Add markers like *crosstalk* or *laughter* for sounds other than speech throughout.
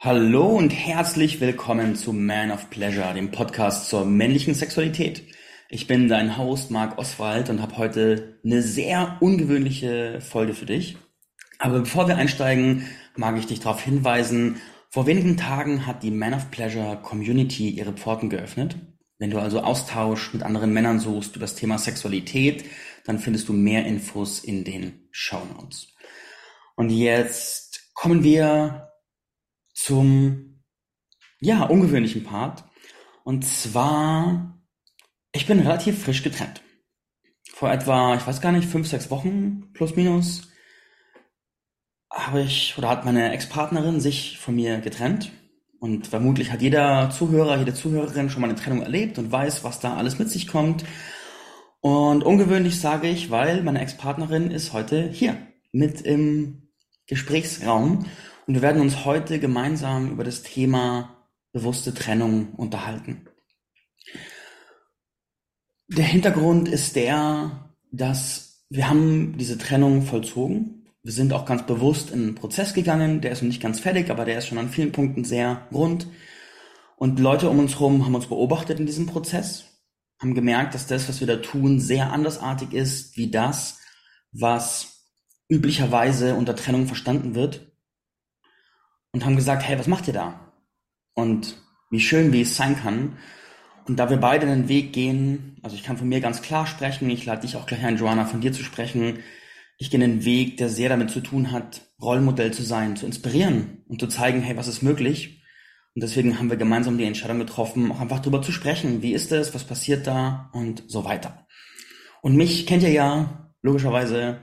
Hallo und herzlich willkommen zu Man of Pleasure, dem Podcast zur männlichen Sexualität. Ich bin dein Host Marc Oswald und habe heute eine sehr ungewöhnliche Folge für dich. Aber bevor wir einsteigen, mag ich dich darauf hinweisen, vor wenigen Tagen hat die Man of Pleasure Community ihre Pforten geöffnet. Wenn du also Austausch mit anderen Männern suchst über das Thema Sexualität, dann findest du mehr Infos in den Show Notes. Und jetzt kommen wir zum, ja, ungewöhnlichen Part. Und zwar, ich bin relativ frisch getrennt. Vor etwa, ich weiß gar nicht, fünf, sechs Wochen plus minus habe ich oder hat meine Ex-Partnerin sich von mir getrennt. Und vermutlich hat jeder Zuhörer, jede Zuhörerin schon mal eine Trennung erlebt und weiß, was da alles mit sich kommt. Und ungewöhnlich sage ich, weil meine Ex-Partnerin ist heute hier mit im Gesprächsraum und wir werden uns heute gemeinsam über das Thema bewusste Trennung unterhalten. Der Hintergrund ist der, dass wir haben diese Trennung vollzogen. Wir sind auch ganz bewusst in einen Prozess gegangen. Der ist noch nicht ganz fertig, aber der ist schon an vielen Punkten sehr rund. Und Leute um uns herum haben uns beobachtet in diesem Prozess, haben gemerkt, dass das, was wir da tun, sehr andersartig ist wie das, was üblicherweise unter Trennung verstanden wird und haben gesagt, hey, was macht ihr da? Und wie schön, wie es sein kann. Und da wir beide den Weg gehen, also ich kann von mir ganz klar sprechen, ich lade dich auch gleich ein, Joanna, von dir zu sprechen. Ich gehe einen Weg, der sehr damit zu tun hat, Rollmodell zu sein, zu inspirieren und zu zeigen, hey, was ist möglich? Und deswegen haben wir gemeinsam die Entscheidung getroffen, auch einfach darüber zu sprechen. Wie ist es? Was passiert da? Und so weiter. Und mich kennt ihr ja, logischerweise.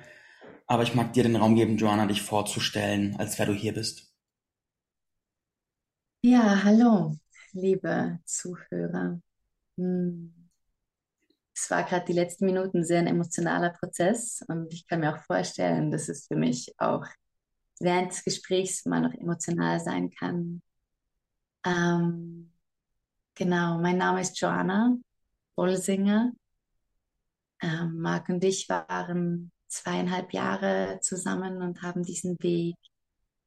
Aber ich mag dir den Raum geben, Joanna, dich vorzustellen, als wer du hier bist. Ja, hallo, liebe Zuhörer. Hm. Es war gerade die letzten Minuten sehr ein emotionaler Prozess und ich kann mir auch vorstellen, dass es für mich auch während des Gesprächs mal noch emotional sein kann. Ähm, genau, mein Name ist Joanna Bollsinger. Ähm, Marc und ich waren zweieinhalb Jahre zusammen und haben diesen Weg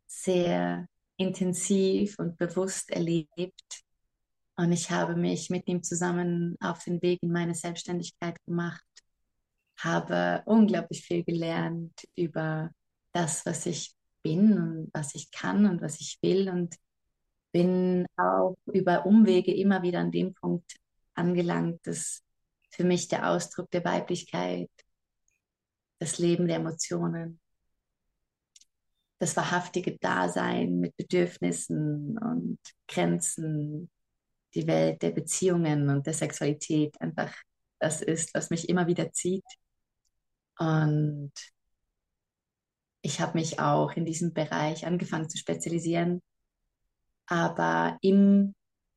sehr intensiv und bewusst erlebt. Und ich habe mich mit ihm zusammen auf den Weg in meine Selbstständigkeit gemacht, habe unglaublich viel gelernt über das, was ich bin und was ich kann und was ich will und bin auch über Umwege immer wieder an dem Punkt angelangt, dass für mich der Ausdruck der Weiblichkeit, das Leben der Emotionen, das wahrhaftige Dasein mit Bedürfnissen und Grenzen, die Welt der Beziehungen und der Sexualität einfach das ist, was mich immer wieder zieht. Und ich habe mich auch in diesem Bereich angefangen zu spezialisieren. Aber im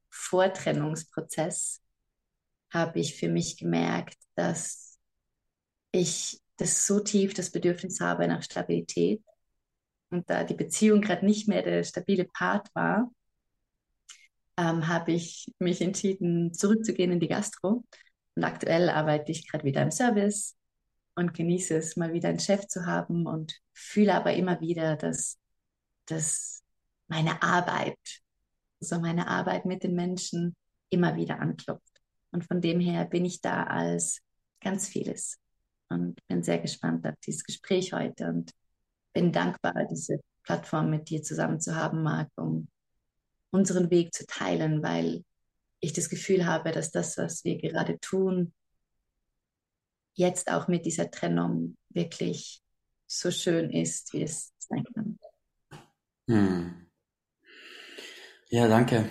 Vortrennungsprozess habe ich für mich gemerkt, dass ich das so tief das Bedürfnis habe nach Stabilität und da die Beziehung gerade nicht mehr der stabile Part war, ähm, habe ich mich entschieden, zurückzugehen in die Gastro. Und aktuell arbeite ich gerade wieder im Service und genieße es, mal wieder einen Chef zu haben und fühle aber immer wieder, dass, dass meine Arbeit, so meine Arbeit mit den Menschen immer wieder anklopft. Und von dem her bin ich da als ganz vieles und bin sehr gespannt auf dieses Gespräch heute und bin dankbar, diese Plattform mit dir zusammen zu haben, Marc, um unseren Weg zu teilen, weil ich das Gefühl habe, dass das, was wir gerade tun, jetzt auch mit dieser Trennung wirklich so schön ist, wie es sein kann. Hm. Ja, danke.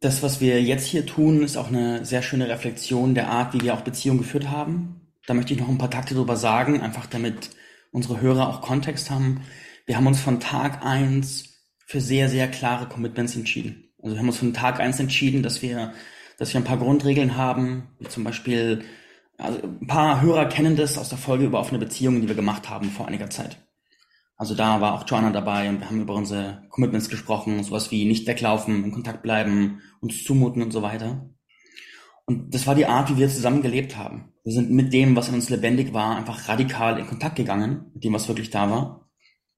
Das, was wir jetzt hier tun, ist auch eine sehr schöne Reflexion der Art, wie wir auch Beziehungen geführt haben. Da möchte ich noch ein paar Takte drüber sagen, einfach damit unsere Hörer auch Kontext haben. Wir haben uns von Tag eins für sehr, sehr klare Commitments entschieden. Also wir haben uns von Tag eins entschieden, dass wir, dass wir ein paar Grundregeln haben, wie zum Beispiel, also ein paar Hörer kennen das aus der Folge über offene Beziehungen, die wir gemacht haben vor einiger Zeit. Also da war auch Joanna dabei und wir haben über unsere Commitments gesprochen, sowas wie nicht weglaufen, in Kontakt bleiben, uns zumuten und so weiter. Und das war die Art, wie wir zusammen gelebt haben. Wir sind mit dem, was in uns lebendig war, einfach radikal in Kontakt gegangen, mit dem, was wirklich da war.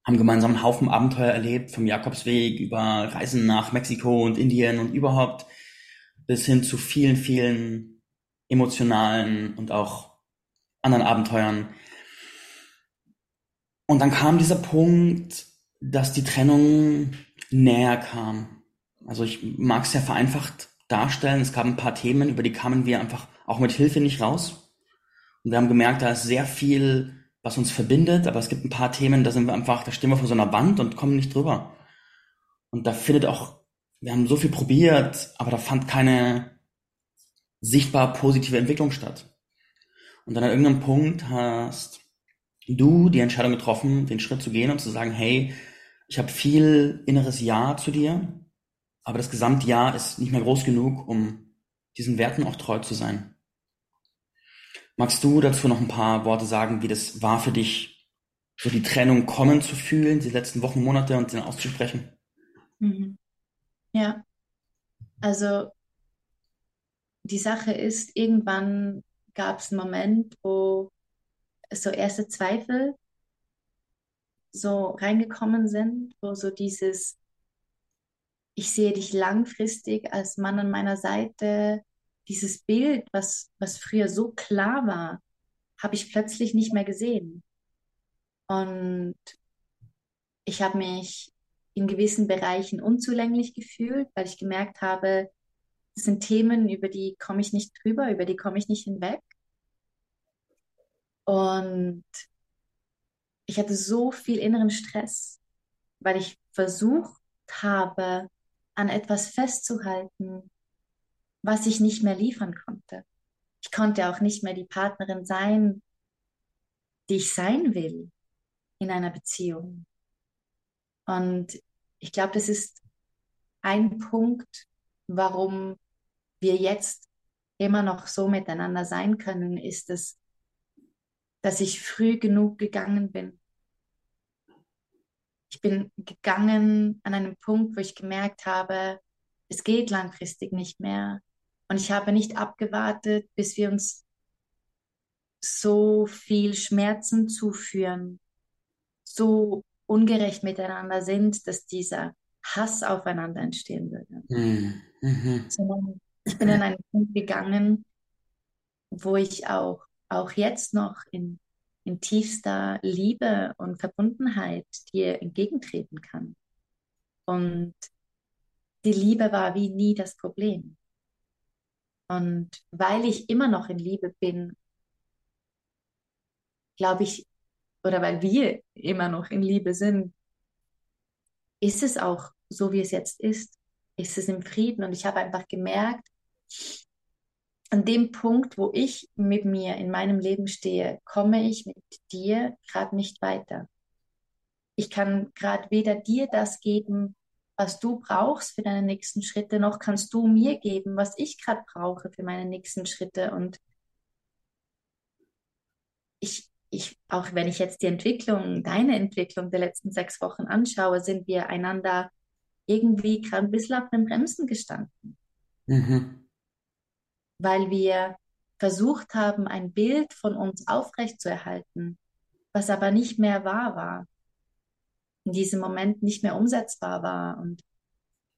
haben gemeinsam einen Haufen Abenteuer erlebt, vom Jakobsweg über Reisen nach Mexiko und Indien und überhaupt bis hin zu vielen, vielen emotionalen und auch anderen Abenteuern. Und dann kam dieser Punkt, dass die Trennung näher kam. Also ich mag es sehr vereinfacht darstellen. Es gab ein paar Themen, über die kamen wir einfach auch mit Hilfe nicht raus. Und wir haben gemerkt, da ist sehr viel, was uns verbindet, aber es gibt ein paar Themen, da sind wir einfach, da stehen wir vor so einer Wand und kommen nicht drüber. Und da findet auch, wir haben so viel probiert, aber da fand keine sichtbar positive Entwicklung statt. Und dann an irgendeinem Punkt hast du die Entscheidung getroffen, den Schritt zu gehen und zu sagen, hey, ich habe viel inneres Ja zu dir, aber das Gesamtjahr ist nicht mehr groß genug, um diesen Werten auch treu zu sein. Magst du dazu noch ein paar Worte sagen, wie das war für dich, so die Trennung kommen zu fühlen, die letzten Wochen, Monate und den auszusprechen? Mhm. Ja, also die Sache ist, irgendwann gab es einen Moment, wo so erste Zweifel so reingekommen sind, wo so dieses, ich sehe dich langfristig als Mann an meiner Seite, dieses Bild, was, was früher so klar war, habe ich plötzlich nicht mehr gesehen. Und ich habe mich in gewissen Bereichen unzulänglich gefühlt, weil ich gemerkt habe, das sind Themen, über die komme ich nicht drüber, über die komme ich nicht hinweg. Und ich hatte so viel inneren Stress, weil ich versucht habe, an etwas festzuhalten, was ich nicht mehr liefern konnte. Ich konnte auch nicht mehr die Partnerin sein, die ich sein will in einer Beziehung. Und ich glaube, das ist ein Punkt, warum wir jetzt immer noch so miteinander sein können, ist es, dass ich früh genug gegangen bin. Ich bin gegangen an einem Punkt, wo ich gemerkt habe, es geht langfristig nicht mehr. Und ich habe nicht abgewartet, bis wir uns so viel Schmerzen zuführen, so ungerecht miteinander sind, dass dieser Hass aufeinander entstehen würde. Mhm. Mhm. Sondern ich bin an einen Punkt gegangen, wo ich auch auch jetzt noch in, in tiefster Liebe und Verbundenheit dir entgegentreten kann. Und die Liebe war wie nie das Problem. Und weil ich immer noch in Liebe bin, glaube ich, oder weil wir immer noch in Liebe sind, ist es auch so, wie es jetzt ist, ist es im Frieden. Und ich habe einfach gemerkt, an dem Punkt, wo ich mit mir in meinem Leben stehe, komme ich mit dir gerade nicht weiter. Ich kann gerade weder dir das geben, was du brauchst für deine nächsten Schritte, noch kannst du mir geben, was ich gerade brauche für meine nächsten Schritte. Und ich, ich, auch wenn ich jetzt die Entwicklung, deine Entwicklung der letzten sechs Wochen anschaue, sind wir einander irgendwie gerade ein bisschen auf den Bremsen gestanden. Mhm weil wir versucht haben, ein Bild von uns aufrechtzuerhalten, was aber nicht mehr wahr war, in diesem Moment nicht mehr umsetzbar war. Und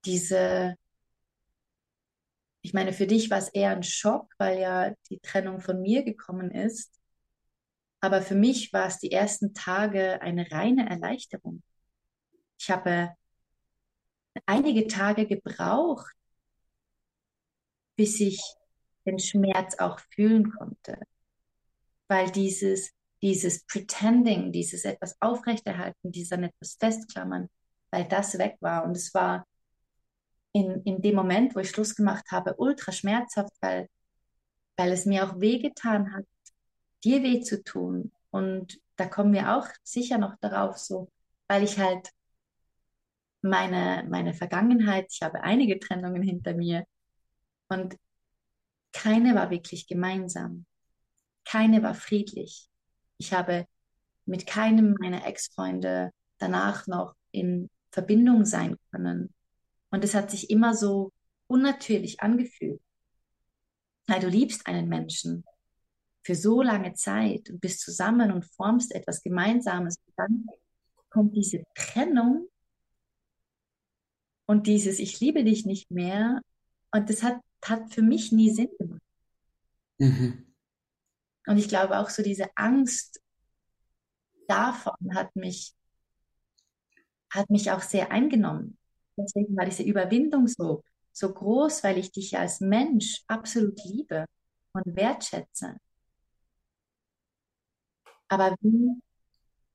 diese, ich meine, für dich war es eher ein Schock, weil ja die Trennung von mir gekommen ist. Aber für mich war es die ersten Tage eine reine Erleichterung. Ich habe einige Tage gebraucht, bis ich den Schmerz auch fühlen konnte. Weil dieses, dieses Pretending, dieses etwas aufrechterhalten, dieser etwas festklammern, weil das weg war. Und es war in, in dem Moment, wo ich Schluss gemacht habe, ultra schmerzhaft, weil, weil es mir auch wehgetan hat, dir weh zu tun. Und da kommen wir auch sicher noch darauf, so, weil ich halt meine, meine Vergangenheit, ich habe einige Trennungen hinter mir und keine war wirklich gemeinsam. Keine war friedlich. Ich habe mit keinem meiner Ex-Freunde danach noch in Verbindung sein können. Und es hat sich immer so unnatürlich angefühlt. Weil du liebst einen Menschen für so lange Zeit und bist zusammen und formst etwas Gemeinsames. Und dann kommt diese Trennung und dieses Ich liebe dich nicht mehr. Und das hat, hat für mich nie Sinn gemacht. Mhm. Und ich glaube auch so diese Angst davon hat mich, hat mich auch sehr eingenommen. Deswegen war diese Überwindung so, so groß, weil ich dich als Mensch absolut liebe und wertschätze. Aber wie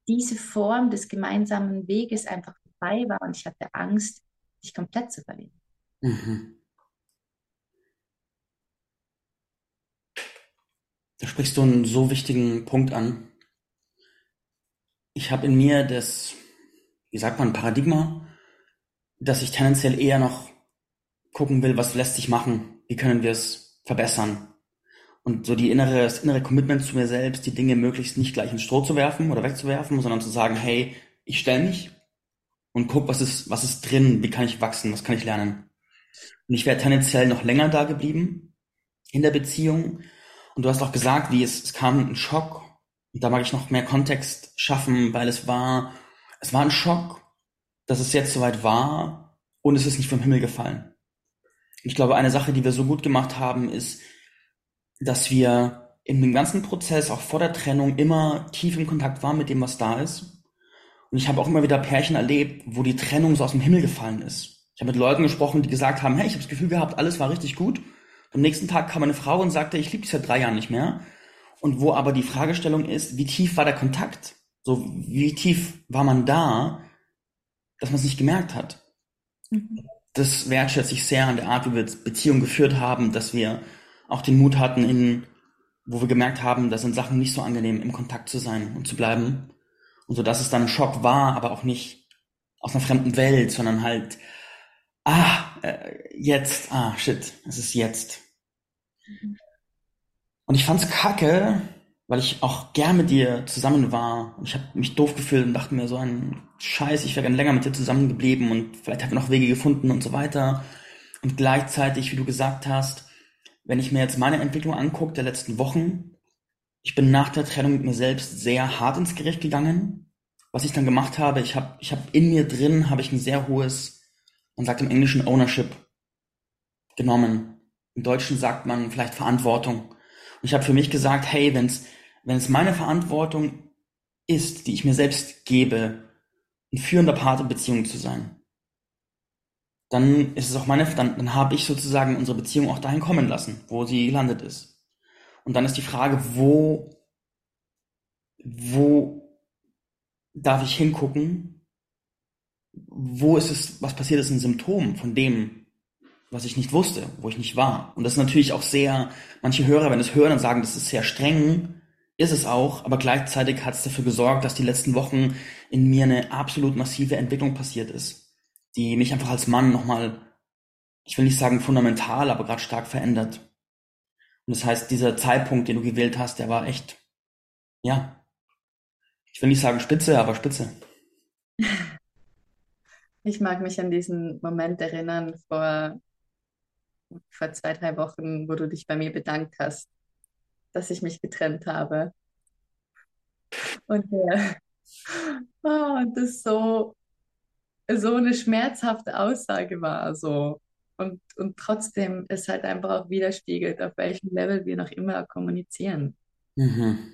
diese Form des gemeinsamen Weges einfach vorbei war und ich hatte Angst, dich komplett zu verlieren. Mhm. Da sprichst du einen so wichtigen Punkt an. Ich habe in mir das, wie sagt man, Paradigma, dass ich tendenziell eher noch gucken will, was lässt sich machen, wie können wir es verbessern. Und so die innere, das innere Commitment zu mir selbst, die Dinge möglichst nicht gleich ins Stroh zu werfen oder wegzuwerfen, sondern zu sagen, hey, ich stelle mich und guck, was ist, was ist drin, wie kann ich wachsen, was kann ich lernen. Und ich wäre tendenziell noch länger da geblieben in der Beziehung. Und du hast auch gesagt, wie es, es kam ein Schock. Und da mag ich noch mehr Kontext schaffen, weil es war, es war ein Schock, dass es jetzt soweit war und es ist nicht vom Himmel gefallen. Ich glaube, eine Sache, die wir so gut gemacht haben, ist, dass wir in dem ganzen Prozess, auch vor der Trennung, immer tief in Kontakt waren mit dem, was da ist und ich habe auch immer wieder Pärchen erlebt, wo die Trennung so aus dem Himmel gefallen ist. Ich habe mit Leuten gesprochen, die gesagt haben, hey, ich habe das Gefühl gehabt, alles war richtig gut. Am nächsten Tag kam eine Frau und sagte, ich liebe dich seit drei Jahren nicht mehr. Und wo aber die Fragestellung ist, wie tief war der Kontakt? So, wie tief war man da, dass man es nicht gemerkt hat? Mhm. Das wertschätze ich sehr an der Art, wie wir Beziehungen geführt haben, dass wir auch den Mut hatten, in, wo wir gemerkt haben, da sind Sachen nicht so angenehm, im Kontakt zu sein und zu bleiben. Und so dass es dann ein Schock war, aber auch nicht aus einer fremden Welt, sondern halt, ah, äh, jetzt, ah, shit, es ist jetzt. Und ich fand's kacke, weil ich auch gern mit dir zusammen war. Und ich habe mich doof gefühlt und dachte mir so ein Scheiß, ich wäre gern länger mit dir zusammengeblieben und vielleicht haben wir noch Wege gefunden und so weiter. Und gleichzeitig, wie du gesagt hast, wenn ich mir jetzt meine Entwicklung angucke der letzten Wochen, ich bin nach der Trennung mit mir selbst sehr hart ins Gericht gegangen. Was ich dann gemacht habe, ich habe ich hab in mir drin habe ich ein sehr hohes, man sagt im Englischen Ownership genommen. Im Deutschen sagt man vielleicht Verantwortung. Und ich habe für mich gesagt, hey, wenn's wenn es meine Verantwortung ist, die ich mir selbst gebe, ein führender Part in Beziehungen zu sein, dann ist es auch meine, dann, dann habe ich sozusagen unsere Beziehung auch dahin kommen lassen, wo sie gelandet ist. Und dann ist die Frage, wo, wo darf ich hingucken? Wo ist es, was passiert ist, ein Symptom von dem, was ich nicht wusste, wo ich nicht war. Und das ist natürlich auch sehr, manche Hörer, wenn es hören und sagen, das ist sehr streng, ist es auch, aber gleichzeitig hat es dafür gesorgt, dass die letzten Wochen in mir eine absolut massive Entwicklung passiert ist, die mich einfach als Mann nochmal, ich will nicht sagen fundamental, aber gerade stark verändert. Und das heißt, dieser Zeitpunkt, den du gewählt hast, der war echt, ja, ich will nicht sagen spitze, aber spitze. *laughs* Ich mag mich an diesen Moment erinnern vor, vor zwei, drei Wochen, wo du dich bei mir bedankt hast, dass ich mich getrennt habe. Und äh, oh, das so, so eine schmerzhafte Aussage war. So, und, und trotzdem es halt einfach auch widerspiegelt, auf welchem Level wir noch immer kommunizieren. Mhm.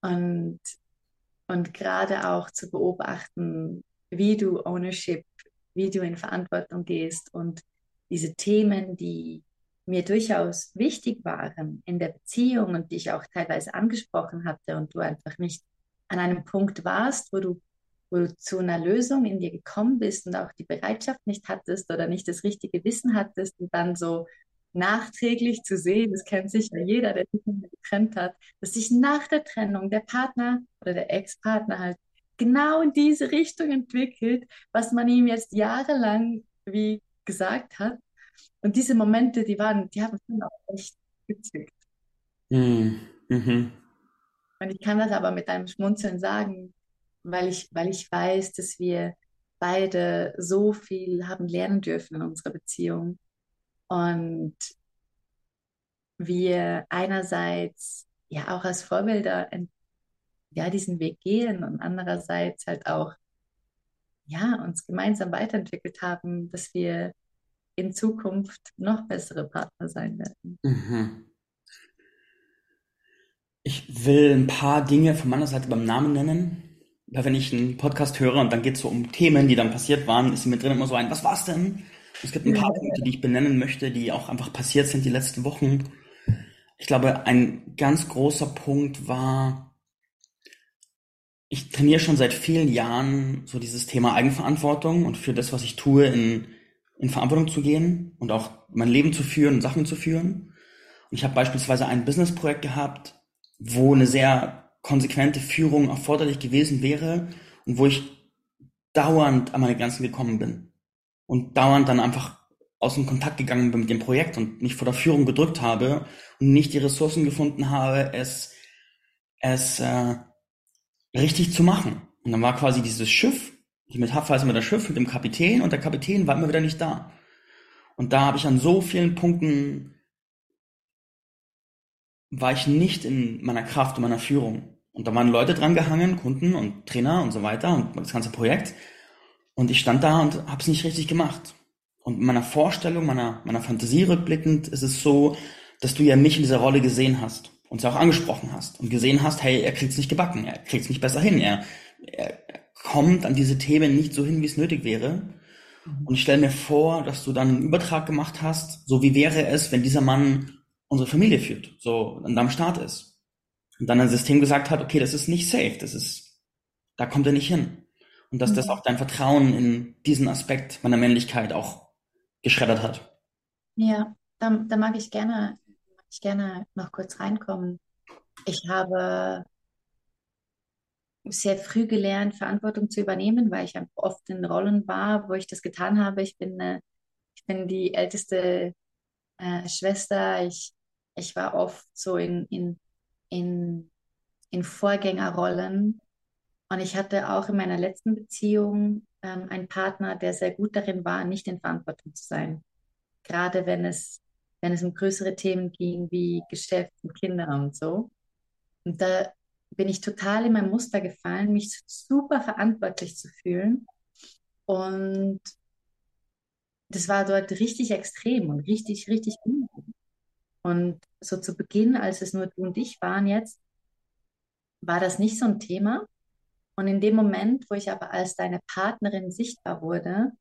Und, und gerade auch zu beobachten, wie du Ownership, wie du in Verantwortung gehst und diese Themen, die mir durchaus wichtig waren in der Beziehung und die ich auch teilweise angesprochen hatte und du einfach nicht an einem Punkt warst, wo du wo du zu einer Lösung in dir gekommen bist und auch die Bereitschaft nicht hattest oder nicht das richtige Wissen hattest und dann so nachträglich zu sehen, das kennt sicher jeder, der sich getrennt hat, dass sich nach der Trennung der Partner oder der Ex-Partner halt genau in diese Richtung entwickelt, was man ihm jetzt jahrelang wie gesagt hat. Und diese Momente, die waren, die haben schon auch echt gezückt. Mhm. Mhm. Und ich kann das aber mit einem Schmunzeln sagen, weil ich, weil ich weiß, dass wir beide so viel haben lernen dürfen in unserer Beziehung. Und wir einerseits ja auch als Vorbilder ja, diesen Weg gehen und andererseits halt auch, ja, uns gemeinsam weiterentwickelt haben, dass wir in Zukunft noch bessere Partner sein werden. Mhm. Ich will ein paar Dinge von meiner Seite beim Namen nennen. Weil wenn ich einen Podcast höre und dann geht es so um Themen, die dann passiert waren, ist mir drin immer so ein, was war's denn? Es gibt ein paar Punkte, die ich benennen möchte, die auch einfach passiert sind die letzten Wochen. Ich glaube, ein ganz großer Punkt war, ich trainiere schon seit vielen Jahren so dieses Thema Eigenverantwortung und für das, was ich tue, in, in Verantwortung zu gehen und auch mein Leben zu führen und Sachen zu führen. Und ich habe beispielsweise ein Businessprojekt gehabt, wo eine sehr konsequente Führung erforderlich gewesen wäre und wo ich dauernd an meine Grenzen gekommen bin und dauernd dann einfach aus dem Kontakt gegangen bin mit dem Projekt und mich vor der Führung gedrückt habe und nicht die Ressourcen gefunden habe, es, es äh, richtig zu machen. Und dann war quasi dieses Schiff, die Metapher ist immer das Schiff mit dem Kapitän und der Kapitän war immer wieder nicht da. Und da habe ich an so vielen Punkten war ich nicht in meiner Kraft und meiner Führung. Und da waren Leute dran gehangen, Kunden und Trainer und so weiter und das ganze Projekt. Und ich stand da und habe es nicht richtig gemacht. Und in meiner Vorstellung, meiner, meiner Fantasie rückblickend ist es so, dass du ja mich in dieser Rolle gesehen hast und sie auch angesprochen hast und gesehen hast, hey, er kriegt es nicht gebacken, er kriegt es nicht besser hin, er, er kommt an diese Themen nicht so hin, wie es nötig wäre. Und ich stelle mir vor, dass du dann einen Übertrag gemacht hast, so wie wäre es, wenn dieser Mann unsere Familie führt, so und am Start ist. Und dann ein System gesagt hat, okay, das ist nicht safe, das ist, da kommt er nicht hin. Und dass das mhm. auch dein Vertrauen in diesen Aspekt meiner Männlichkeit auch geschreddert hat. Ja, da, da mag ich gerne, mag ich gerne noch kurz reinkommen. Ich habe sehr früh gelernt, Verantwortung zu übernehmen, weil ich oft in Rollen war, wo ich das getan habe. Ich bin, äh, ich bin die älteste äh, Schwester. Ich ich war oft so in, in, in, in Vorgängerrollen. Und ich hatte auch in meiner letzten Beziehung ähm, einen Partner, der sehr gut darin war, nicht in Verantwortung zu sein. Gerade wenn es, wenn es um größere Themen ging, wie Geschäft und Kinder und so. Und da bin ich total in mein Muster gefallen, mich super verantwortlich zu fühlen. Und das war dort richtig extrem und richtig, richtig ungut. Und so zu Beginn, als es nur du und ich waren jetzt, war das nicht so ein Thema. Und in dem Moment, wo ich aber als deine Partnerin sichtbar wurde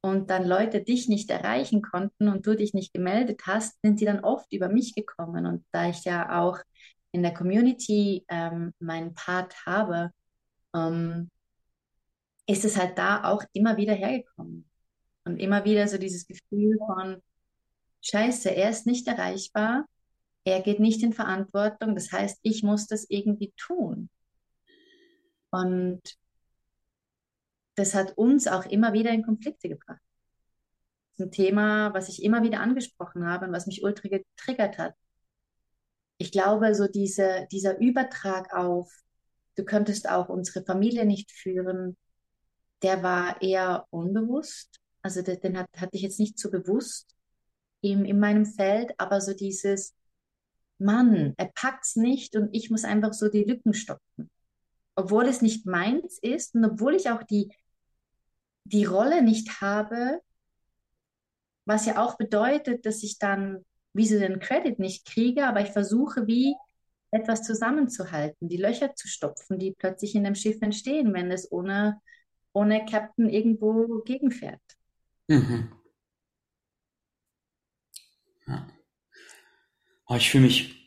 und dann Leute dich nicht erreichen konnten und du dich nicht gemeldet hast, sind sie dann oft über mich gekommen. Und da ich ja auch in der Community ähm, meinen Part habe, ähm, ist es halt da auch immer wieder hergekommen. Und immer wieder so dieses Gefühl von, scheiße, er ist nicht erreichbar, er geht nicht in Verantwortung, das heißt, ich muss das irgendwie tun. Und das hat uns auch immer wieder in Konflikte gebracht. Das ist ein Thema, was ich immer wieder angesprochen habe und was mich ultra getriggert hat. Ich glaube, so diese, dieser Übertrag auf, du könntest auch unsere Familie nicht führen, der war eher unbewusst. Also den hat, hatte ich jetzt nicht so bewusst in, in meinem Feld, aber so dieses, Mann, er packt's nicht und ich muss einfach so die Lücken stopfen. Obwohl es nicht meins ist und obwohl ich auch die, die Rolle nicht habe, was ja auch bedeutet, dass ich dann wie so den Credit nicht kriege, aber ich versuche wie etwas zusammenzuhalten, die Löcher zu stopfen, die plötzlich in dem Schiff entstehen, wenn es ohne, ohne Captain irgendwo gegenfährt. Mhm. Ja. Oh, ich fühle mich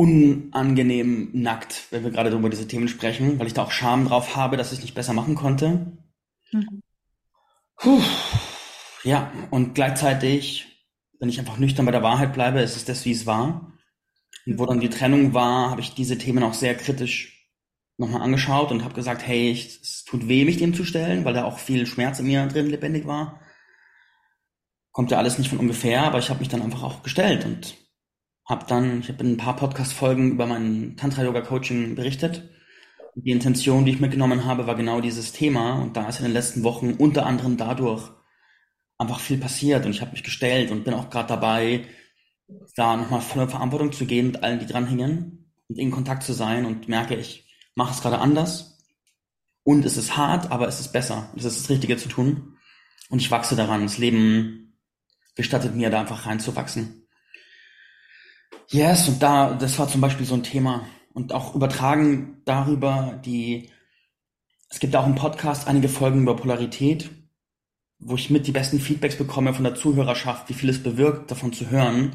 unangenehm nackt, wenn wir gerade über diese Themen sprechen, weil ich da auch Scham drauf habe, dass ich es nicht besser machen konnte. Mhm. Puh. Ja, und gleichzeitig, wenn ich einfach nüchtern bei der Wahrheit bleibe, ist es das, wie es war. Und wo dann die Trennung war, habe ich diese Themen auch sehr kritisch nochmal angeschaut und habe gesagt, hey, ich, es tut weh, mich dem zu stellen, weil da auch viel Schmerz in mir drin lebendig war kommt ja alles nicht von ungefähr, aber ich habe mich dann einfach auch gestellt und habe dann, ich habe in ein paar Podcast-Folgen über mein Tantra-Yoga-Coaching berichtet. Die Intention, die ich mitgenommen habe, war genau dieses Thema. Und da ist in den letzten Wochen unter anderem dadurch einfach viel passiert. Und ich habe mich gestellt und bin auch gerade dabei, da nochmal voller Verantwortung zu gehen mit allen, die dranhängen und in Kontakt zu sein. Und merke, ich mache es gerade anders und es ist hart, aber es ist besser. Es ist das Richtige zu tun und ich wachse daran. Das Leben gestattet mir da einfach reinzuwachsen. Yes, und da, das war zum Beispiel so ein Thema und auch übertragen darüber die, es gibt auch im Podcast einige Folgen über Polarität, wo ich mit die besten Feedbacks bekomme von der Zuhörerschaft, wie viel es bewirkt, davon zu hören.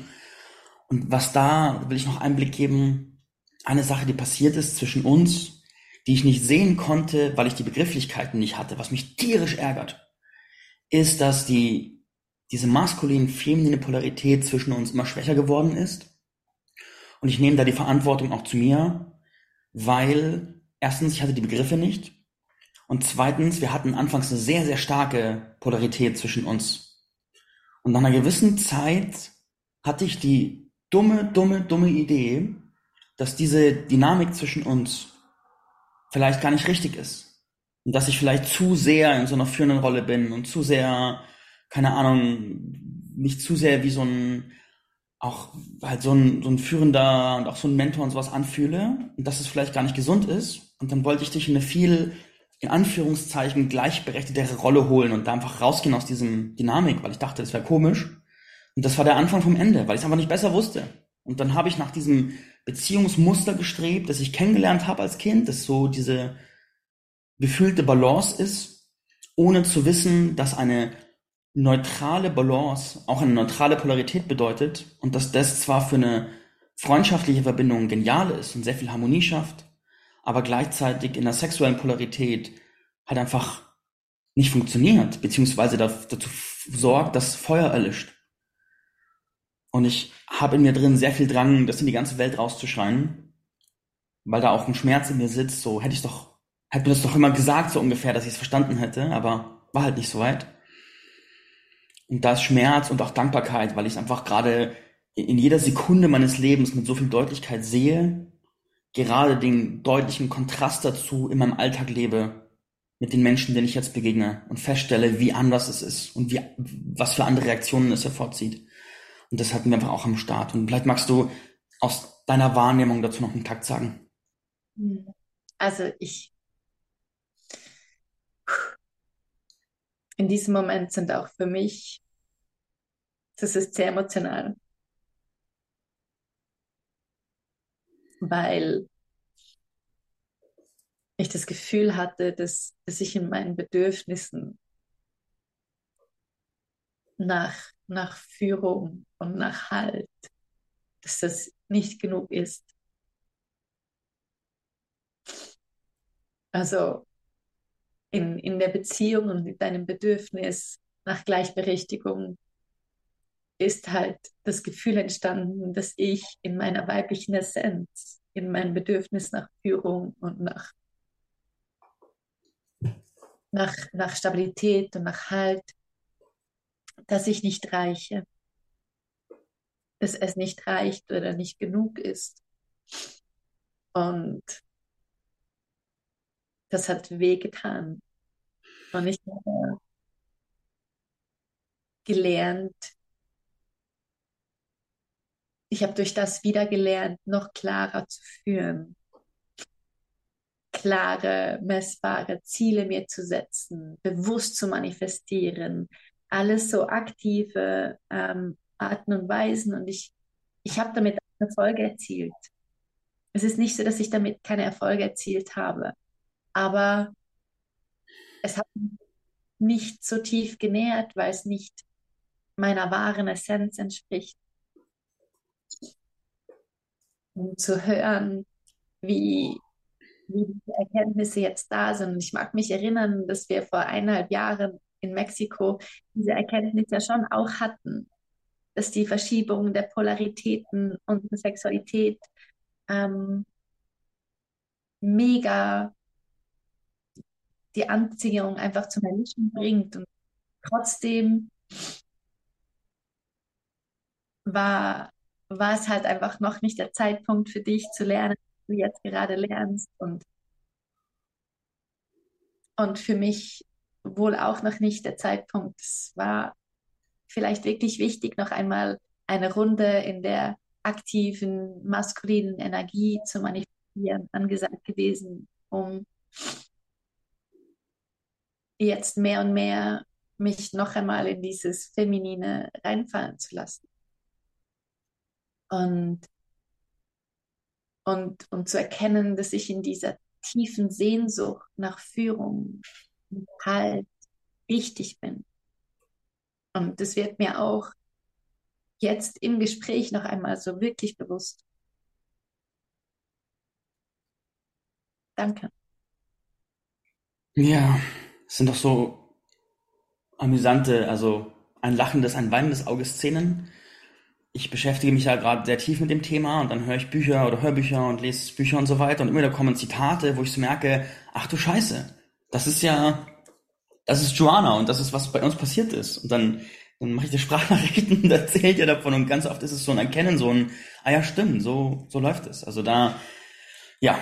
Und was da, will ich noch Einblick geben, eine Sache, die passiert ist zwischen uns, die ich nicht sehen konnte, weil ich die Begrifflichkeiten nicht hatte, was mich tierisch ärgert, ist, dass die, diese maskulin-feminine Polarität zwischen uns immer schwächer geworden ist. Und ich nehme da die Verantwortung auch zu mir, weil erstens, ich hatte die Begriffe nicht und zweitens, wir hatten anfangs eine sehr, sehr starke Polarität zwischen uns. Und nach einer gewissen Zeit hatte ich die dumme, dumme, dumme Idee, dass diese Dynamik zwischen uns vielleicht gar nicht richtig ist. Und dass ich vielleicht zu sehr in so einer führenden Rolle bin und zu sehr, keine Ahnung, nicht zu sehr wie so ein, auch halt so ein, so ein führender und auch so ein Mentor und sowas anfühle und dass es vielleicht gar nicht gesund ist. Und dann wollte ich dich in eine viel in Anführungszeichen gleichberechtigtere Rolle holen und da einfach rausgehen aus diesem Dynamik, weil ich dachte, das wäre komisch. Und das war der Anfang vom Ende, weil ich es einfach nicht besser wusste. Und dann habe ich nach diesem Beziehungsmuster gestrebt, das ich kennengelernt habe als Kind, das so diese gefühlte Balance ist, ohne zu wissen, dass eine neutrale Balance auch eine neutrale Polarität bedeutet und dass das zwar für eine freundschaftliche Verbindung genial ist und sehr viel Harmonie schafft, aber gleichzeitig in der sexuellen Polarität halt einfach nicht funktioniert, beziehungsweise dazu sorgt, dass Feuer erlischt. Und ich habe in mir drin sehr viel Drang, das in die ganze Welt rauszuschreien, weil da auch ein Schmerz in mir sitzt. So hätte ich doch, hätte mir das doch immer gesagt, so ungefähr, dass ich es verstanden hätte, aber war halt nicht so weit. Und da ist Schmerz und auch Dankbarkeit, weil ich es einfach gerade in jeder Sekunde meines Lebens mit so viel Deutlichkeit sehe, gerade den deutlichen Kontrast dazu in meinem Alltag lebe mit den Menschen, denen ich jetzt begegne und feststelle, wie anders es ist und wie, was für andere Reaktionen es hervorzieht. Und das hatten wir einfach auch am Start. Und vielleicht magst du aus deiner Wahrnehmung dazu noch einen Takt sagen. Also ich, in diesem Moment sind auch für mich, das ist sehr emotional. weil ich das Gefühl hatte, dass, dass ich in meinen Bedürfnissen nach, nach Führung und nach Halt, dass das nicht genug ist. Also in, in der Beziehung und mit deinem Bedürfnis nach Gleichberechtigung ist halt das Gefühl entstanden, dass ich in meiner weiblichen Essenz, in meinem Bedürfnis nach Führung und nach, nach, nach Stabilität und nach Halt, dass ich nicht reiche, dass es nicht reicht oder nicht genug ist. Und das hat wehgetan. Und ich habe gelernt, ich habe durch das wieder gelernt, noch klarer zu führen, klare, messbare Ziele mir zu setzen, bewusst zu manifestieren, alles so aktive ähm, Arten und Weisen und ich, ich habe damit Erfolge erzielt. Es ist nicht so, dass ich damit keine Erfolge erzielt habe, aber es hat mich nicht so tief genährt, weil es nicht meiner wahren Essenz entspricht um zu hören, wie, wie die Erkenntnisse jetzt da sind. Ich mag mich erinnern, dass wir vor eineinhalb Jahren in Mexiko diese Erkenntnis ja schon auch hatten, dass die Verschiebung der Polaritäten und Sexualität ähm, mega die Anziehung einfach zu Menschen bringt. Und trotzdem war war es halt einfach noch nicht der Zeitpunkt für dich zu lernen, was du jetzt gerade lernst. Und, und für mich wohl auch noch nicht der Zeitpunkt. Es war vielleicht wirklich wichtig, noch einmal eine Runde in der aktiven, maskulinen Energie zu manifestieren, angesagt gewesen, um jetzt mehr und mehr mich noch einmal in dieses Feminine reinfallen zu lassen. Und, und, und zu erkennen, dass ich in dieser tiefen Sehnsucht nach Führung, Halt, wichtig bin. Und das wird mir auch jetzt im Gespräch noch einmal so wirklich bewusst. Danke. Ja, es sind doch so amüsante, also ein lachendes, ein weinendes Auge Szenen. Ich beschäftige mich ja gerade sehr tief mit dem Thema und dann höre ich Bücher oder Hörbücher und lese Bücher und so weiter und immer da kommen Zitate, wo ich so merke, ach du Scheiße, das ist ja, das ist Joanna und das ist, was bei uns passiert ist. Und dann, dann mache ich die Sprachnachrichten *laughs* und erzählt ihr davon und ganz oft ist es so ein Erkennen, so ein, ah ja, stimmt, so, so läuft es. Also da, ja,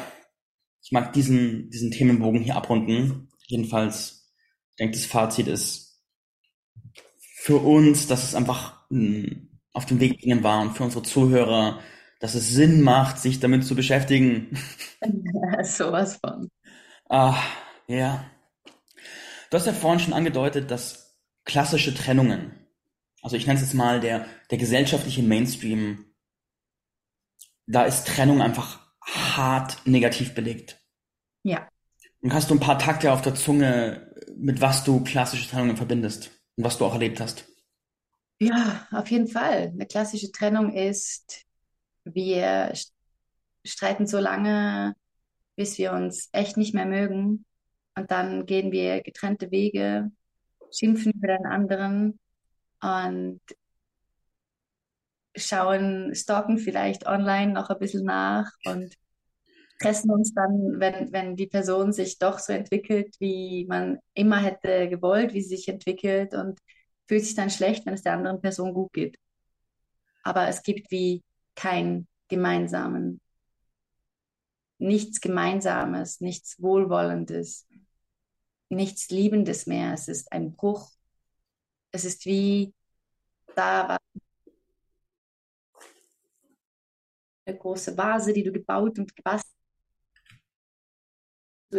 ich mag diesen, diesen Themenbogen hier abrunden. Jedenfalls, ich denke, das Fazit ist für uns, dass es einfach hm, auf dem Weg bringen war und für unsere Zuhörer, dass es Sinn macht, sich damit zu beschäftigen. *laughs* Sowas von. Ah, ja. Du hast ja vorhin schon angedeutet, dass klassische Trennungen, also ich nenne es jetzt mal der, der gesellschaftliche Mainstream, da ist Trennung einfach hart negativ belegt. Ja. Und hast du ein paar Takte auf der Zunge, mit was du klassische Trennungen verbindest und was du auch erlebt hast? Ja, auf jeden Fall. Eine klassische Trennung ist, wir streiten so lange, bis wir uns echt nicht mehr mögen. Und dann gehen wir getrennte Wege, schimpfen über den anderen und schauen, stalken vielleicht online noch ein bisschen nach und stressen uns dann, wenn, wenn die Person sich doch so entwickelt, wie man immer hätte gewollt, wie sie sich entwickelt und fühlt sich dann schlecht, wenn es der anderen Person gut geht. Aber es gibt wie kein gemeinsamen, nichts Gemeinsames, nichts Wohlwollendes, nichts Liebendes mehr. Es ist ein Bruch. Es ist wie da war eine große Vase, die du gebaut und gebastelt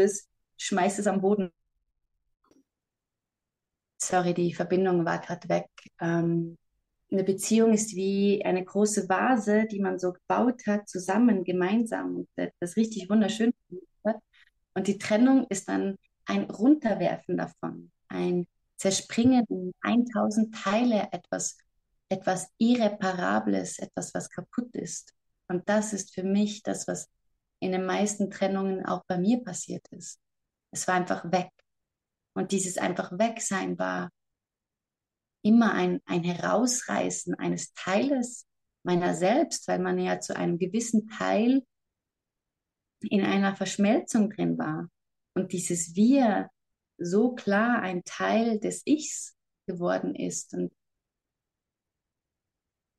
ist, schmeißt es am Boden. Sorry, die Verbindung war gerade weg. Ähm, eine Beziehung ist wie eine große Vase, die man so gebaut hat, zusammen, gemeinsam das richtig wunderschön. Und die Trennung ist dann ein Runterwerfen davon, ein Zerspringen in 1000 Teile, etwas, etwas Irreparables, etwas, was kaputt ist. Und das ist für mich das, was in den meisten Trennungen auch bei mir passiert ist. Es war einfach weg. Und dieses einfach Wegsein war immer ein, ein Herausreißen eines Teiles meiner selbst, weil man ja zu einem gewissen Teil in einer Verschmelzung drin war. Und dieses Wir so klar ein Teil des Ichs geworden ist. Und,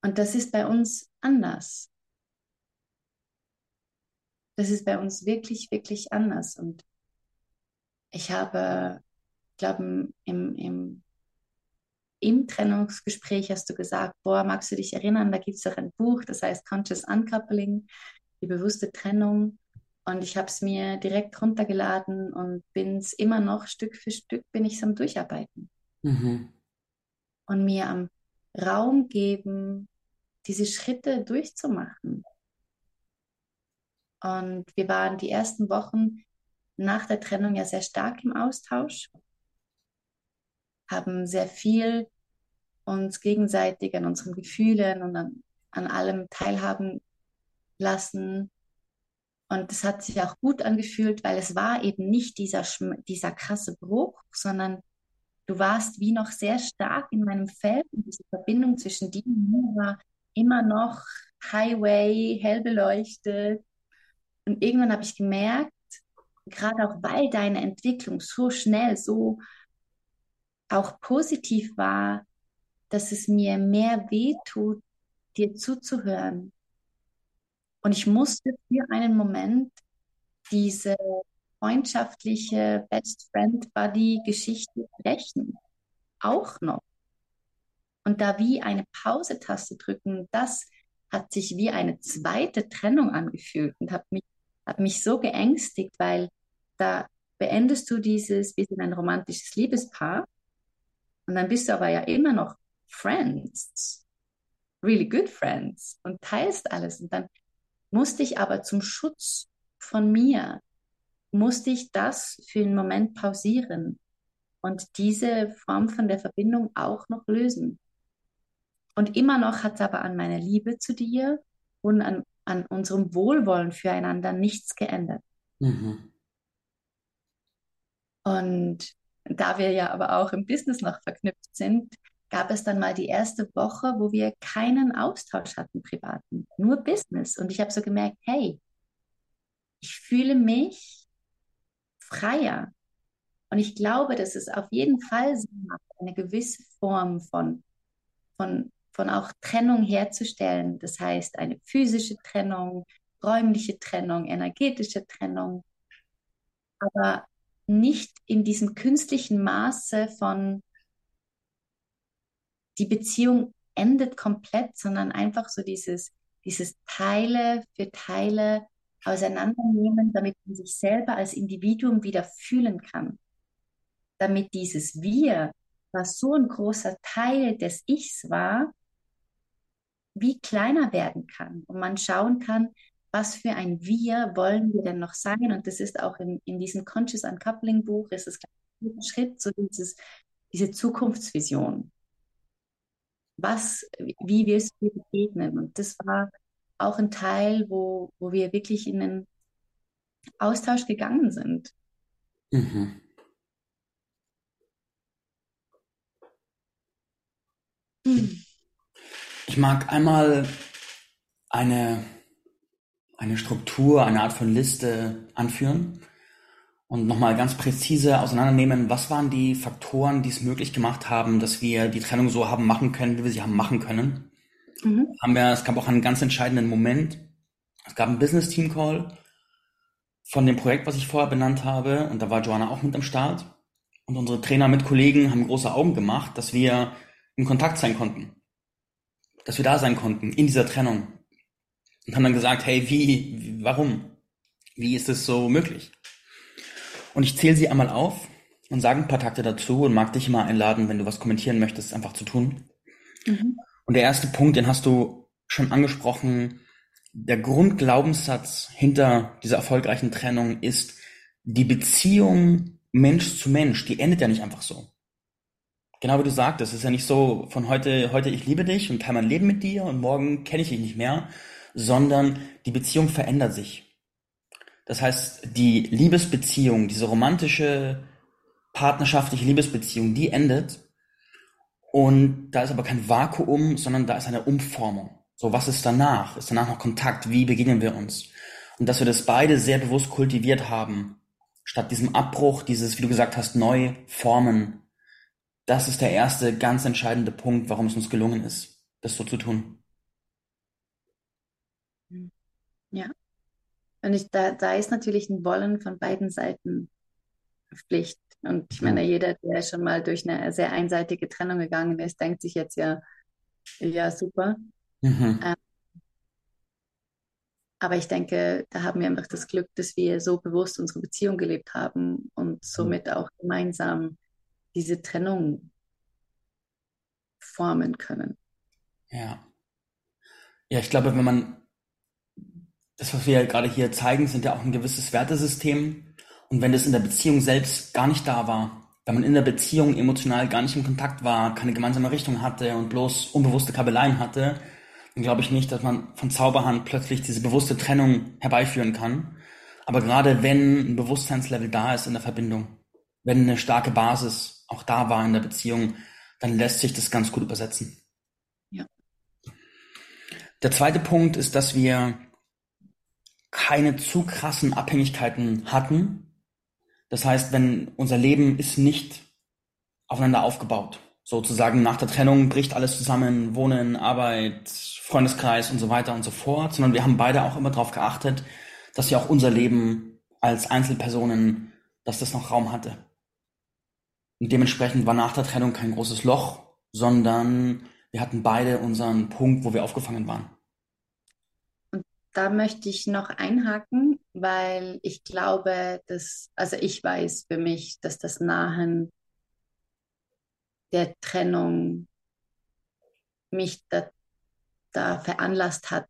und das ist bei uns anders das ist bei uns wirklich, wirklich anders. Und ich habe, ich glaube, im, im, im Trennungsgespräch hast du gesagt, boah, magst du dich erinnern, da gibt es auch ein Buch, das heißt Conscious Uncoupling, die bewusste Trennung. Und ich habe es mir direkt runtergeladen und bin es immer noch Stück für Stück bin ich am Durcharbeiten. Mhm. Und mir am Raum geben, diese Schritte durchzumachen. Und wir waren die ersten Wochen nach der Trennung ja sehr stark im Austausch, haben sehr viel uns gegenseitig an unseren Gefühlen und an, an allem teilhaben lassen. Und es hat sich auch gut angefühlt, weil es war eben nicht dieser, dieser krasse Bruch, sondern du warst wie noch sehr stark in meinem Feld und diese Verbindung zwischen dir und mir war immer noch Highway, hell beleuchtet, und irgendwann habe ich gemerkt, gerade auch weil deine Entwicklung so schnell, so auch positiv war, dass es mir mehr wehtut, dir zuzuhören. Und ich musste für einen Moment diese freundschaftliche Best Friend Buddy Geschichte brechen. Auch noch. Und da wie eine Pause-Taste drücken, das hat sich wie eine zweite Trennung angefühlt und hat mich hat mich so geängstigt, weil da beendest du dieses, wir sind ein romantisches Liebespaar und dann bist du aber ja immer noch Friends, really good friends und teilst alles und dann musste ich aber zum Schutz von mir, musste ich das für einen Moment pausieren und diese Form von der Verbindung auch noch lösen. Und immer noch hat es aber an meiner Liebe zu dir und an, an unserem Wohlwollen füreinander nichts geändert. Mhm. Und da wir ja aber auch im Business noch verknüpft sind, gab es dann mal die erste Woche, wo wir keinen Austausch hatten, privaten, nur Business. Und ich habe so gemerkt, hey, ich fühle mich freier. Und ich glaube, dass es auf jeden Fall Sinn macht, eine gewisse Form von, von von auch Trennung herzustellen. Das heißt, eine physische Trennung, räumliche Trennung, energetische Trennung, aber nicht in diesem künstlichen Maße von die Beziehung endet komplett, sondern einfach so dieses, dieses Teile für Teile auseinandernehmen, damit man sich selber als Individuum wieder fühlen kann. Damit dieses Wir, was so ein großer Teil des Ichs war, wie kleiner werden kann und man schauen kann, was für ein Wir wollen wir denn noch sein? Und das ist auch in, in diesem Conscious Uncoupling Buch, ist es ein Schritt, so dieses, diese Zukunftsvision. Was, wie wirst du begegnen? Und das war auch ein Teil, wo, wo wir wirklich in den Austausch gegangen sind. Mhm. Hm. Ich mag einmal eine, eine Struktur, eine Art von Liste anführen und nochmal ganz präzise auseinandernehmen, was waren die Faktoren, die es möglich gemacht haben, dass wir die Trennung so haben machen können, wie wir sie haben machen können. Mhm. Haben wir, es gab auch einen ganz entscheidenden Moment. Es gab einen Business Team Call von dem Projekt, was ich vorher benannt habe, und da war Joanna auch mit am Start. Und unsere Trainer mit Kollegen haben große Augen gemacht, dass wir in Kontakt sein konnten dass wir da sein konnten in dieser Trennung. Und haben dann gesagt, hey, wie, warum? Wie ist es so möglich? Und ich zähle sie einmal auf und sage ein paar Takte dazu und mag dich mal einladen, wenn du was kommentieren möchtest, einfach zu tun. Mhm. Und der erste Punkt, den hast du schon angesprochen, der Grundglaubenssatz hinter dieser erfolgreichen Trennung ist, die Beziehung Mensch zu Mensch, die endet ja nicht einfach so. Genau wie du sagtest, es ist ja nicht so von heute, heute ich liebe dich und kann mein Leben mit dir und morgen kenne ich dich nicht mehr, sondern die Beziehung verändert sich. Das heißt, die Liebesbeziehung, diese romantische, partnerschaftliche Liebesbeziehung, die endet. Und da ist aber kein Vakuum, sondern da ist eine Umformung. So, was ist danach? Ist danach noch Kontakt? Wie begegnen wir uns? Und dass wir das beide sehr bewusst kultiviert haben, statt diesem Abbruch, dieses, wie du gesagt hast, neu formen, das ist der erste ganz entscheidende Punkt, warum es uns gelungen ist, das so zu tun. Ja. Und ich, da, da ist natürlich ein Wollen von beiden Seiten Pflicht. Und ich meine, jeder, der schon mal durch eine sehr einseitige Trennung gegangen ist, denkt sich jetzt ja, ja, super. Mhm. Ähm, aber ich denke, da haben wir einfach das Glück, dass wir so bewusst unsere Beziehung gelebt haben und somit auch gemeinsam diese Trennung formen können. Ja. Ja, ich glaube, wenn man das, was wir gerade hier zeigen, sind ja auch ein gewisses Wertesystem. Und wenn das in der Beziehung selbst gar nicht da war, wenn man in der Beziehung emotional gar nicht in Kontakt war, keine gemeinsame Richtung hatte und bloß unbewusste Kabeleien hatte, dann glaube ich nicht, dass man von Zauberhand plötzlich diese bewusste Trennung herbeiführen kann. Aber gerade wenn ein Bewusstseinslevel da ist in der Verbindung, wenn eine starke Basis auch da war in der Beziehung, dann lässt sich das ganz gut übersetzen. Ja. Der zweite Punkt ist, dass wir keine zu krassen Abhängigkeiten hatten. Das heißt, wenn unser Leben ist nicht aufeinander aufgebaut. Sozusagen nach der Trennung bricht alles zusammen, Wohnen, Arbeit, Freundeskreis und so weiter und so fort, sondern wir haben beide auch immer darauf geachtet, dass ja auch unser Leben als Einzelpersonen, dass das noch Raum hatte. Und dementsprechend war nach der Trennung kein großes Loch, sondern wir hatten beide unseren Punkt, wo wir aufgefangen waren. Und da möchte ich noch einhaken, weil ich glaube, dass, also ich weiß für mich, dass das Nahen der Trennung mich da, da veranlasst hat,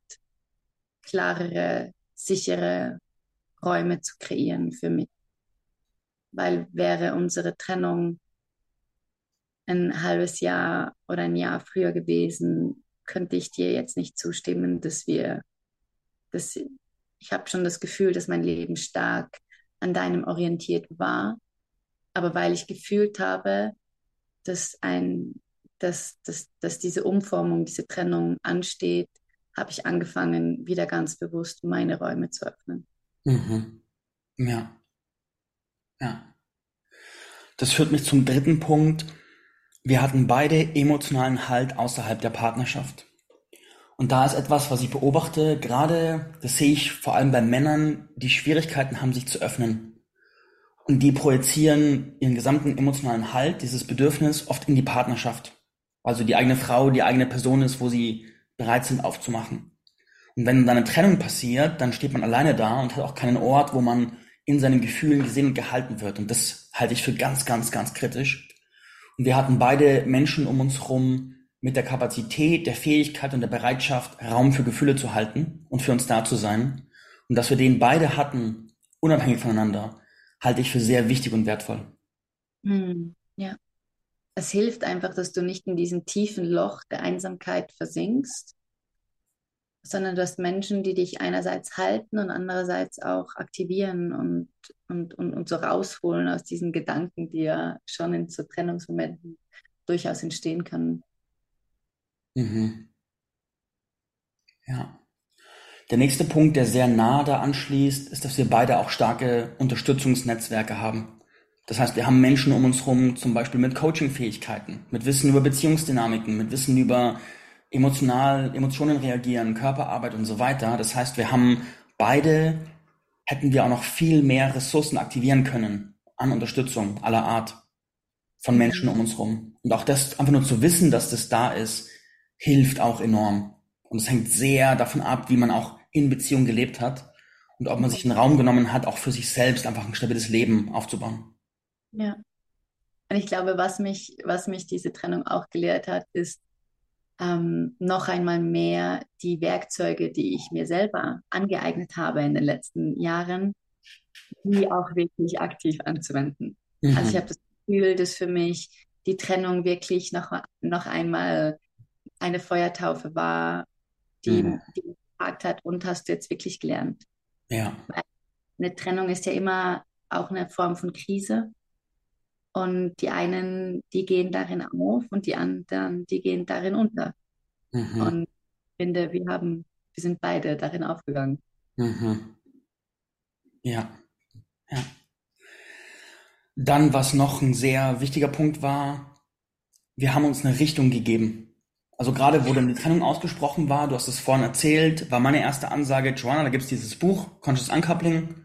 klarere, sichere Räume zu kreieren für mich. Weil wäre unsere Trennung ein halbes Jahr oder ein Jahr früher gewesen, könnte ich dir jetzt nicht zustimmen, dass wir, dass ich habe schon das Gefühl, dass mein Leben stark an deinem orientiert war. Aber weil ich gefühlt habe, dass ein, dass, dass, dass diese Umformung, diese Trennung ansteht, habe ich angefangen, wieder ganz bewusst meine Räume zu öffnen. Mhm. Ja. Ja. Das führt mich zum dritten Punkt. Wir hatten beide emotionalen Halt außerhalb der Partnerschaft. Und da ist etwas, was ich beobachte, gerade, das sehe ich vor allem bei Männern, die Schwierigkeiten haben, sich zu öffnen. Und die projizieren ihren gesamten emotionalen Halt, dieses Bedürfnis, oft in die Partnerschaft. Also die eigene Frau, die eigene Person ist, wo sie bereit sind aufzumachen. Und wenn dann eine Trennung passiert, dann steht man alleine da und hat auch keinen Ort, wo man in seinen Gefühlen gesehen und gehalten wird. Und das halte ich für ganz, ganz, ganz kritisch. Und wir hatten beide Menschen um uns herum mit der Kapazität, der Fähigkeit und der Bereitschaft, Raum für Gefühle zu halten und für uns da zu sein. Und dass wir den beide hatten, unabhängig voneinander, halte ich für sehr wichtig und wertvoll. Hm, ja. Es hilft einfach, dass du nicht in diesem tiefen Loch der Einsamkeit versinkst, sondern du hast Menschen, die dich einerseits halten und andererseits auch aktivieren und, und, und, und so rausholen aus diesen Gedanken, die ja schon in so Trennungsmomenten durchaus entstehen können. Mhm. Ja. Der nächste Punkt, der sehr nah da anschließt, ist, dass wir beide auch starke Unterstützungsnetzwerke haben. Das heißt, wir haben Menschen um uns herum, zum Beispiel mit Coaching-Fähigkeiten, mit Wissen über Beziehungsdynamiken, mit Wissen über emotional, Emotionen reagieren, Körperarbeit und so weiter. Das heißt, wir haben beide, hätten wir auch noch viel mehr Ressourcen aktivieren können an Unterstützung aller Art von Menschen um uns herum. Und auch das, einfach nur zu wissen, dass das da ist, hilft auch enorm. Und es hängt sehr davon ab, wie man auch in Beziehung gelebt hat und ob man sich einen Raum genommen hat, auch für sich selbst einfach ein stabiles Leben aufzubauen. Ja. Und ich glaube, was mich, was mich diese Trennung auch gelehrt hat, ist ähm, noch einmal mehr die Werkzeuge, die ich mir selber angeeignet habe in den letzten Jahren, die auch wirklich aktiv anzuwenden. Mhm. Also ich habe das Gefühl, dass für mich die Trennung wirklich noch, noch einmal eine Feuertaufe war, die, mhm. die gefragt hat, und hast du jetzt wirklich gelernt? Ja. Weil eine Trennung ist ja immer auch eine Form von Krise. Und die einen, die gehen darin auf und die anderen, die gehen darin unter. Mhm. Und ich finde, wir haben, wir sind beide darin aufgegangen. Mhm. Ja. Ja. Dann, was noch ein sehr wichtiger Punkt war, wir haben uns eine Richtung gegeben. Also gerade wo dann die Trennung ausgesprochen war, du hast es vorhin erzählt, war meine erste Ansage, Joanna, da gibt's dieses Buch, Conscious Uncoupling. Und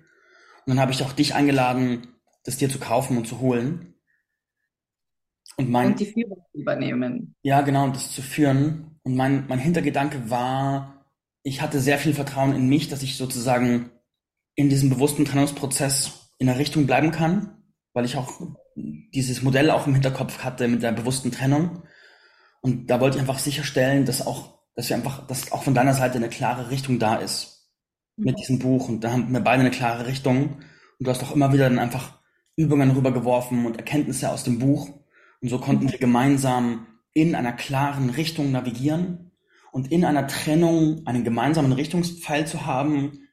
dann habe ich auch dich eingeladen, das dir zu kaufen und zu holen. Und, mein, und die Führung zu übernehmen. Ja, genau, und das zu führen. Und mein, mein Hintergedanke war, ich hatte sehr viel Vertrauen in mich, dass ich sozusagen in diesem bewussten Trennungsprozess in der Richtung bleiben kann, weil ich auch dieses Modell auch im Hinterkopf hatte mit der bewussten Trennung. Und da wollte ich einfach sicherstellen, dass auch, dass wir einfach, dass auch von deiner Seite eine klare Richtung da ist mit diesem Buch. Und da haben wir beide eine klare Richtung. Und du hast auch immer wieder dann einfach Übungen rübergeworfen und Erkenntnisse aus dem Buch. Und so konnten wir gemeinsam in einer klaren Richtung navigieren und in einer Trennung einen gemeinsamen Richtungspfeil zu haben,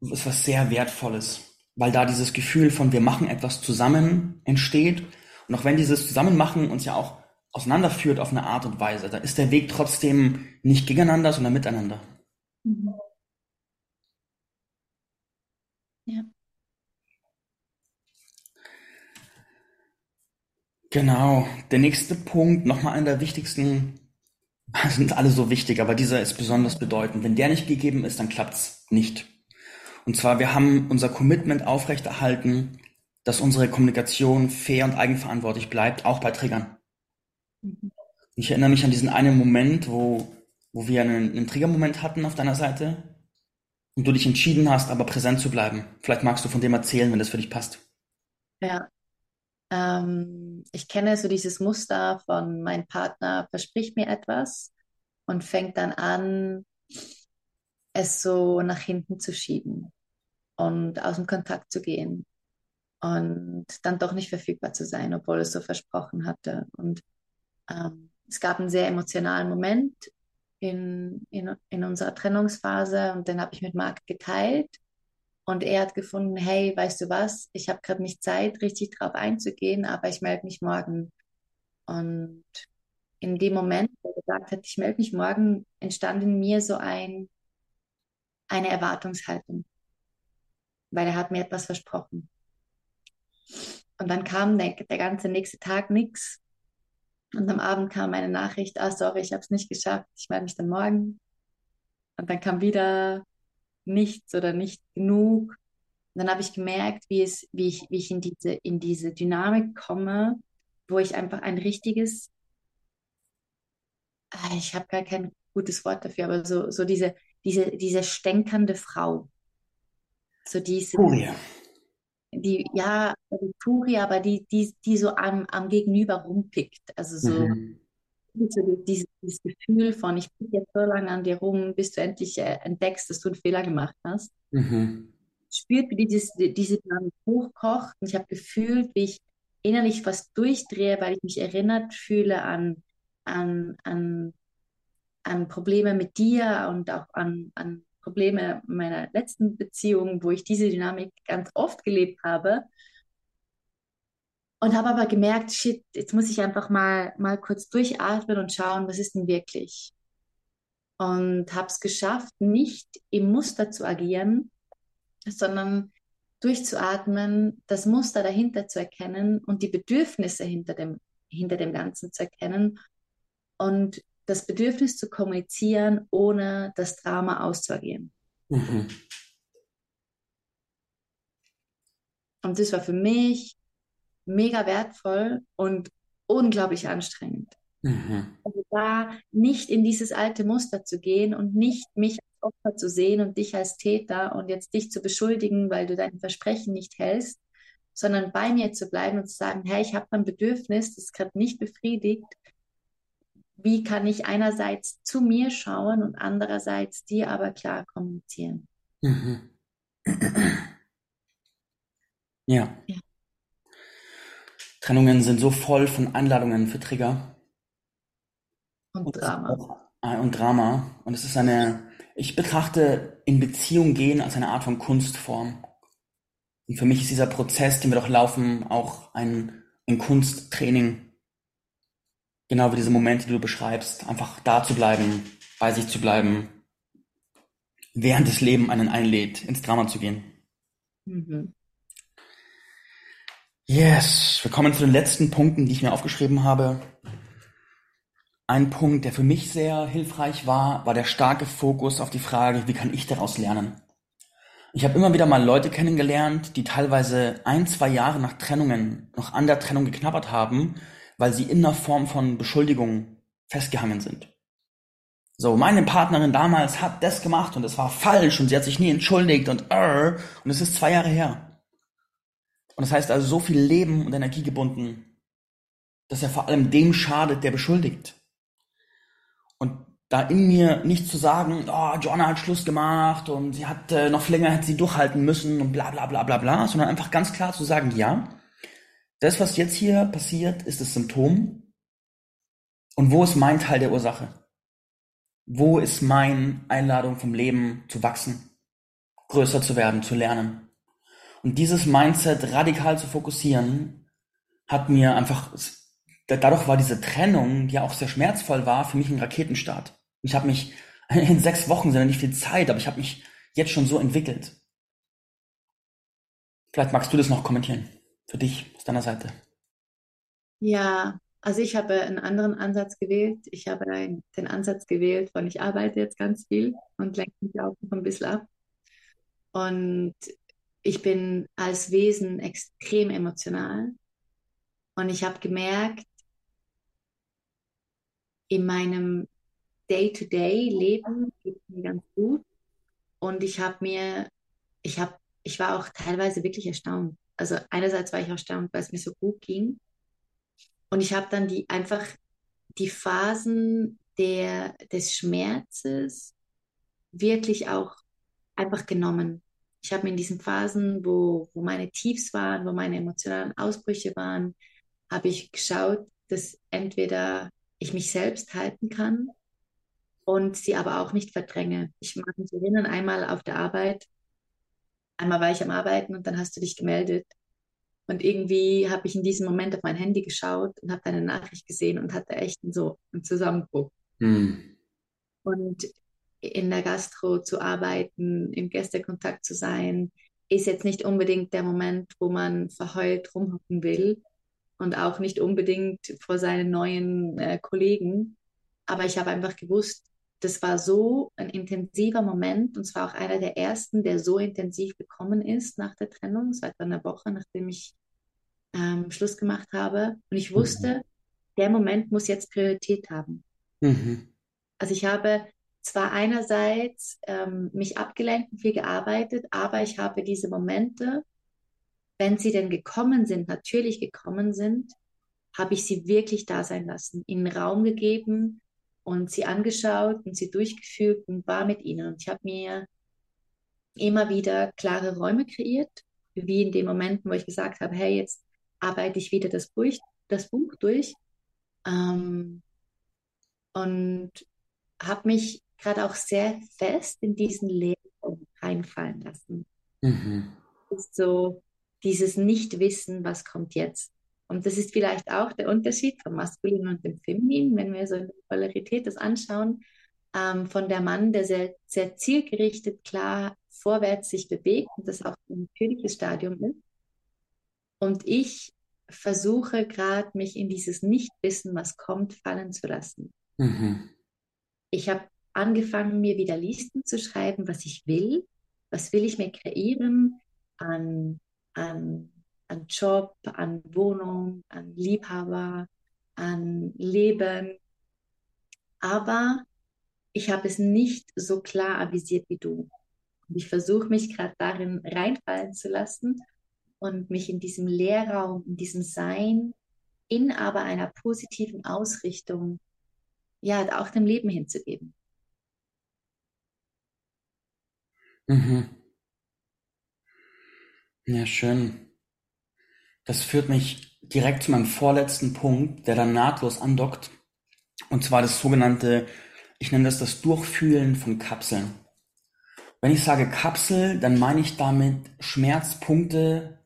ist was sehr Wertvolles, weil da dieses Gefühl von wir machen etwas zusammen entsteht. Und auch wenn dieses Zusammenmachen uns ja auch auseinanderführt auf eine Art und Weise. Da ist der Weg trotzdem nicht gegeneinander, sondern miteinander. Mhm. Ja. Genau. Der nächste Punkt, nochmal einer der wichtigsten, *laughs* sind alle so wichtig, aber dieser ist besonders bedeutend. Wenn der nicht gegeben ist, dann klappt's nicht. Und zwar, wir haben unser Commitment aufrechterhalten, dass unsere Kommunikation fair und eigenverantwortlich bleibt, auch bei Triggern. Ich erinnere mich an diesen einen Moment, wo, wo wir einen, einen Triggermoment hatten auf deiner Seite. und du dich entschieden hast, aber präsent zu bleiben. Vielleicht magst du von dem erzählen, wenn das für dich passt. Ja, ähm, ich kenne so dieses Muster von mein Partner verspricht mir etwas und fängt dann an, es so nach hinten zu schieben und aus dem Kontakt zu gehen und dann doch nicht verfügbar zu sein, obwohl es so versprochen hatte. Und ähm, es gab einen sehr emotionalen Moment in, in, in unserer Trennungsphase und den habe ich mit Marc geteilt. Und er hat gefunden, hey, weißt du was, ich habe gerade nicht Zeit, richtig drauf einzugehen, aber ich melde mich morgen. Und in dem Moment, wo er gesagt hat, ich melde mich morgen, entstand in mir so ein, eine Erwartungshaltung, weil er hat mir etwas versprochen. Und dann kam der, der ganze nächste Tag nichts. Und am Abend kam eine Nachricht, ah, sorry, ich habe es nicht geschafft, ich melde mich dann morgen. Und dann kam wieder nichts oder nicht genug. Und dann habe ich gemerkt, wie, es, wie, ich, wie ich in diese, in diese Dynamik komme, wo ich einfach ein richtiges, ah, ich habe gar kein gutes Wort dafür, aber so, so diese, diese, diese stänkernde Frau. So diese, Furie. die, ja, die Furie, aber die, die, die so am, am Gegenüber rumpickt. Also so, Mhm. So dieses, dieses Gefühl von, ich pick jetzt so lange an dir rum, bis du endlich äh, entdeckst, dass du einen Fehler gemacht hast. Mhm. Spürt, wie dieses, diese Dynamik hochkocht. Und ich habe gefühlt, wie ich innerlich fast durchdrehe, weil ich mich erinnert fühle an, an, an, an Probleme mit dir und auch an, an Probleme meiner letzten Beziehung, wo ich diese Dynamik ganz oft gelebt habe. Und habe aber gemerkt, shit, jetzt muss ich einfach mal, mal kurz durchatmen und schauen, was ist denn wirklich. Und habe es geschafft, nicht im Muster zu agieren, sondern durchzuatmen, das Muster dahinter zu erkennen und die Bedürfnisse hinter dem, hinter dem Ganzen zu erkennen und das Bedürfnis zu kommunizieren, ohne das Drama auszuagieren. Mhm. Und das war für mich mega wertvoll und unglaublich anstrengend. Mhm. Also da nicht in dieses alte Muster zu gehen und nicht mich als Opfer zu sehen und dich als Täter und jetzt dich zu beschuldigen, weil du dein Versprechen nicht hältst, sondern bei mir zu bleiben und zu sagen, hey, ich habe ein Bedürfnis, das ist gerade nicht befriedigt. Wie kann ich einerseits zu mir schauen und andererseits dir aber klar kommunizieren? Mhm. *clears throat* Ja. Ja. Trennungen sind so voll von Einladungen für Trigger. Und Und, Drama. auch, äh, und Drama. Und es ist eine, ich betrachte in Beziehung gehen als eine Art von Kunstform. Und für mich ist dieser Prozess, den wir doch laufen, auch ein, ein Kunsttraining. Genau wie diese Momente, die du beschreibst. Einfach da zu bleiben, bei sich zu bleiben, während das Leben einen einlädt, ins Drama zu gehen. Mhm. Yes, wir kommen zu den letzten Punkten, die ich mir aufgeschrieben habe. Ein Punkt, der für mich sehr hilfreich war, war der starke Fokus auf die Frage, wie kann ich daraus lernen? Ich habe immer wieder mal Leute kennengelernt, die teilweise ein, zwei Jahre nach Trennungen noch an der Trennung geknabbert haben, weil sie in einer Form von Beschuldigung festgehangen sind. So, meine Partnerin damals hat das gemacht und es war falsch und sie hat sich nie entschuldigt und äh, und es ist zwei Jahre her. Und das heißt also so viel Leben und Energie gebunden, dass er vor allem dem schadet, der beschuldigt. Und da in mir nicht zu sagen, oh, Joanna hat Schluss gemacht und sie hat äh, noch länger hätte sie durchhalten müssen und bla bla bla bla bla, sondern einfach ganz klar zu sagen, ja, das, was jetzt hier passiert, ist das Symptom. Und wo ist mein Teil der Ursache? Wo ist meine Einladung vom Leben zu wachsen, größer zu werden, zu lernen? Und dieses Mindset radikal zu fokussieren, hat mir einfach, dadurch war diese Trennung, die auch sehr schmerzvoll war, für mich ein Raketenstart. Ich habe mich, *laughs* in sechs Wochen sind ja nicht viel Zeit, aber ich habe mich jetzt schon so entwickelt. Vielleicht magst du das noch kommentieren, für dich, aus deiner Seite. Ja, also ich habe einen anderen Ansatz gewählt. Ich habe den Ansatz gewählt von ich arbeite jetzt ganz viel und lenke mich auch noch ein bisschen ab. Und ich bin als Wesen extrem emotional. Und ich habe gemerkt, in meinem Day-to-Day-Leben geht es mir ganz gut. Und ich habe mir, ich habe, ich war auch teilweise wirklich erstaunt. Also einerseits war ich erstaunt, weil es mir so gut ging. Und ich habe dann die einfach die Phasen der, des Schmerzes wirklich auch einfach genommen. Ich habe in diesen Phasen, wo, wo meine Tiefs waren, wo meine emotionalen Ausbrüche waren, habe ich geschaut, dass entweder ich mich selbst halten kann und sie aber auch nicht verdränge. Ich mag mich erinnern, einmal auf der Arbeit, einmal war ich am Arbeiten und dann hast du dich gemeldet. Und irgendwie habe ich in diesem Moment auf mein Handy geschaut und habe deine Nachricht gesehen und hatte echt so einen Zusammenbruch. Hm. Und in der Gastro zu arbeiten, im Gästekontakt zu sein, ist jetzt nicht unbedingt der Moment, wo man verheult rumhocken will und auch nicht unbedingt vor seinen neuen äh, Kollegen. Aber ich habe einfach gewusst, das war so ein intensiver Moment und zwar auch einer der ersten, der so intensiv gekommen ist nach der Trennung, seit einer Woche, nachdem ich ähm, Schluss gemacht habe. Und ich wusste, mhm. der Moment muss jetzt Priorität haben. Mhm. Also ich habe zwar einerseits ähm, mich abgelenkt und viel gearbeitet, aber ich habe diese Momente, wenn sie denn gekommen sind, natürlich gekommen sind, habe ich sie wirklich da sein lassen, ihnen Raum gegeben und sie angeschaut und sie durchgeführt und war mit ihnen. Und ich habe mir immer wieder klare Räume kreiert, wie in den Momenten, wo ich gesagt habe, hey, jetzt arbeite ich wieder das Buch, das Buch durch. Ähm, und habe mich gerade auch sehr fest in diesen Lehrraum reinfallen lassen. Mhm. So dieses Nichtwissen, was kommt jetzt. Und das ist vielleicht auch der Unterschied vom Maskulin und dem Feminin, wenn wir so in der Polarität das anschauen, ähm, von der Mann, der sehr, sehr zielgerichtet, klar vorwärts sich bewegt und das auch ein natürliches Stadium ist. Und ich versuche gerade, mich in dieses Nichtwissen, was kommt, fallen zu lassen. Mhm. Ich habe angefangen, mir wieder Listen zu schreiben, was ich will. Was will ich mir kreieren an, an, an Job, an Wohnung, an Liebhaber, an Leben. Aber ich habe es nicht so klar avisiert wie du. Und ich versuche mich gerade darin reinfallen zu lassen und mich in diesem Leerraum, in diesem Sein, in aber einer positiven Ausrichtung, ja, auch dem Leben hinzugeben. Mhm. Ja, schön. Das führt mich direkt zu meinem vorletzten Punkt, der dann nahtlos andockt. Und zwar das sogenannte, ich nenne das das Durchfühlen von Kapseln. Wenn ich sage Kapsel, dann meine ich damit Schmerzpunkte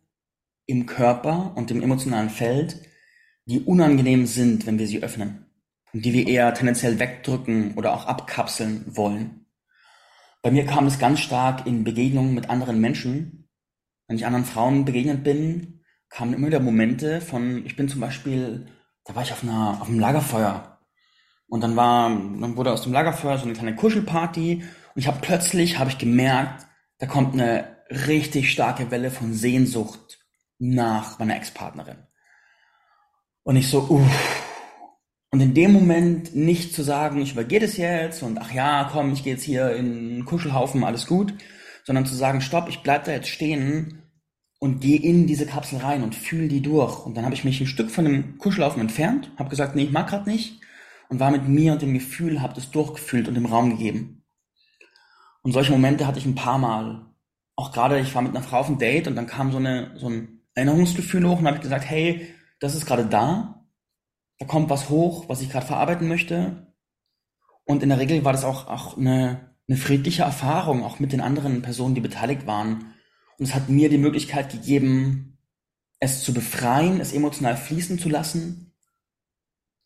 im Körper und im emotionalen Feld, die unangenehm sind, wenn wir sie öffnen. Und die wir eher tendenziell wegdrücken oder auch abkapseln wollen. Bei mir kam es ganz stark in Begegnungen mit anderen Menschen. Wenn ich anderen Frauen begegnet bin, kamen immer wieder Momente von, ich bin zum Beispiel, da war ich auf einer, auf einem Lagerfeuer. Und dann war, dann wurde aus dem Lagerfeuer so eine kleine Kuschelparty. Und ich habe plötzlich, habe ich gemerkt, da kommt eine richtig starke Welle von Sehnsucht nach meiner Ex-Partnerin. Und ich so, uff, und in dem Moment nicht zu sagen, ich übergehe das jetzt und ach ja, komm, ich gehe jetzt hier in einen Kuschelhaufen, alles gut, sondern zu sagen, stopp, ich bleib da jetzt stehen und gehe in diese Kapsel rein und fühle die durch. Und dann habe ich mich ein Stück von dem Kuschelhaufen entfernt, habe gesagt, nee, ich mag gerade nicht und war mit mir und dem Gefühl, habe das durchgefühlt und dem Raum gegeben. Und solche Momente hatte ich ein paar Mal. Auch gerade, ich war mit einer Frau auf einem Date und dann kam so, eine, so ein Erinnerungsgefühl hoch und habe gesagt, hey, das ist gerade da, da kommt was hoch, was ich gerade verarbeiten möchte. Und in der Regel war das auch, auch eine, eine friedliche Erfahrung, auch mit den anderen Personen, die beteiligt waren. Und es hat mir die Möglichkeit gegeben, es zu befreien, es emotional fließen zu lassen,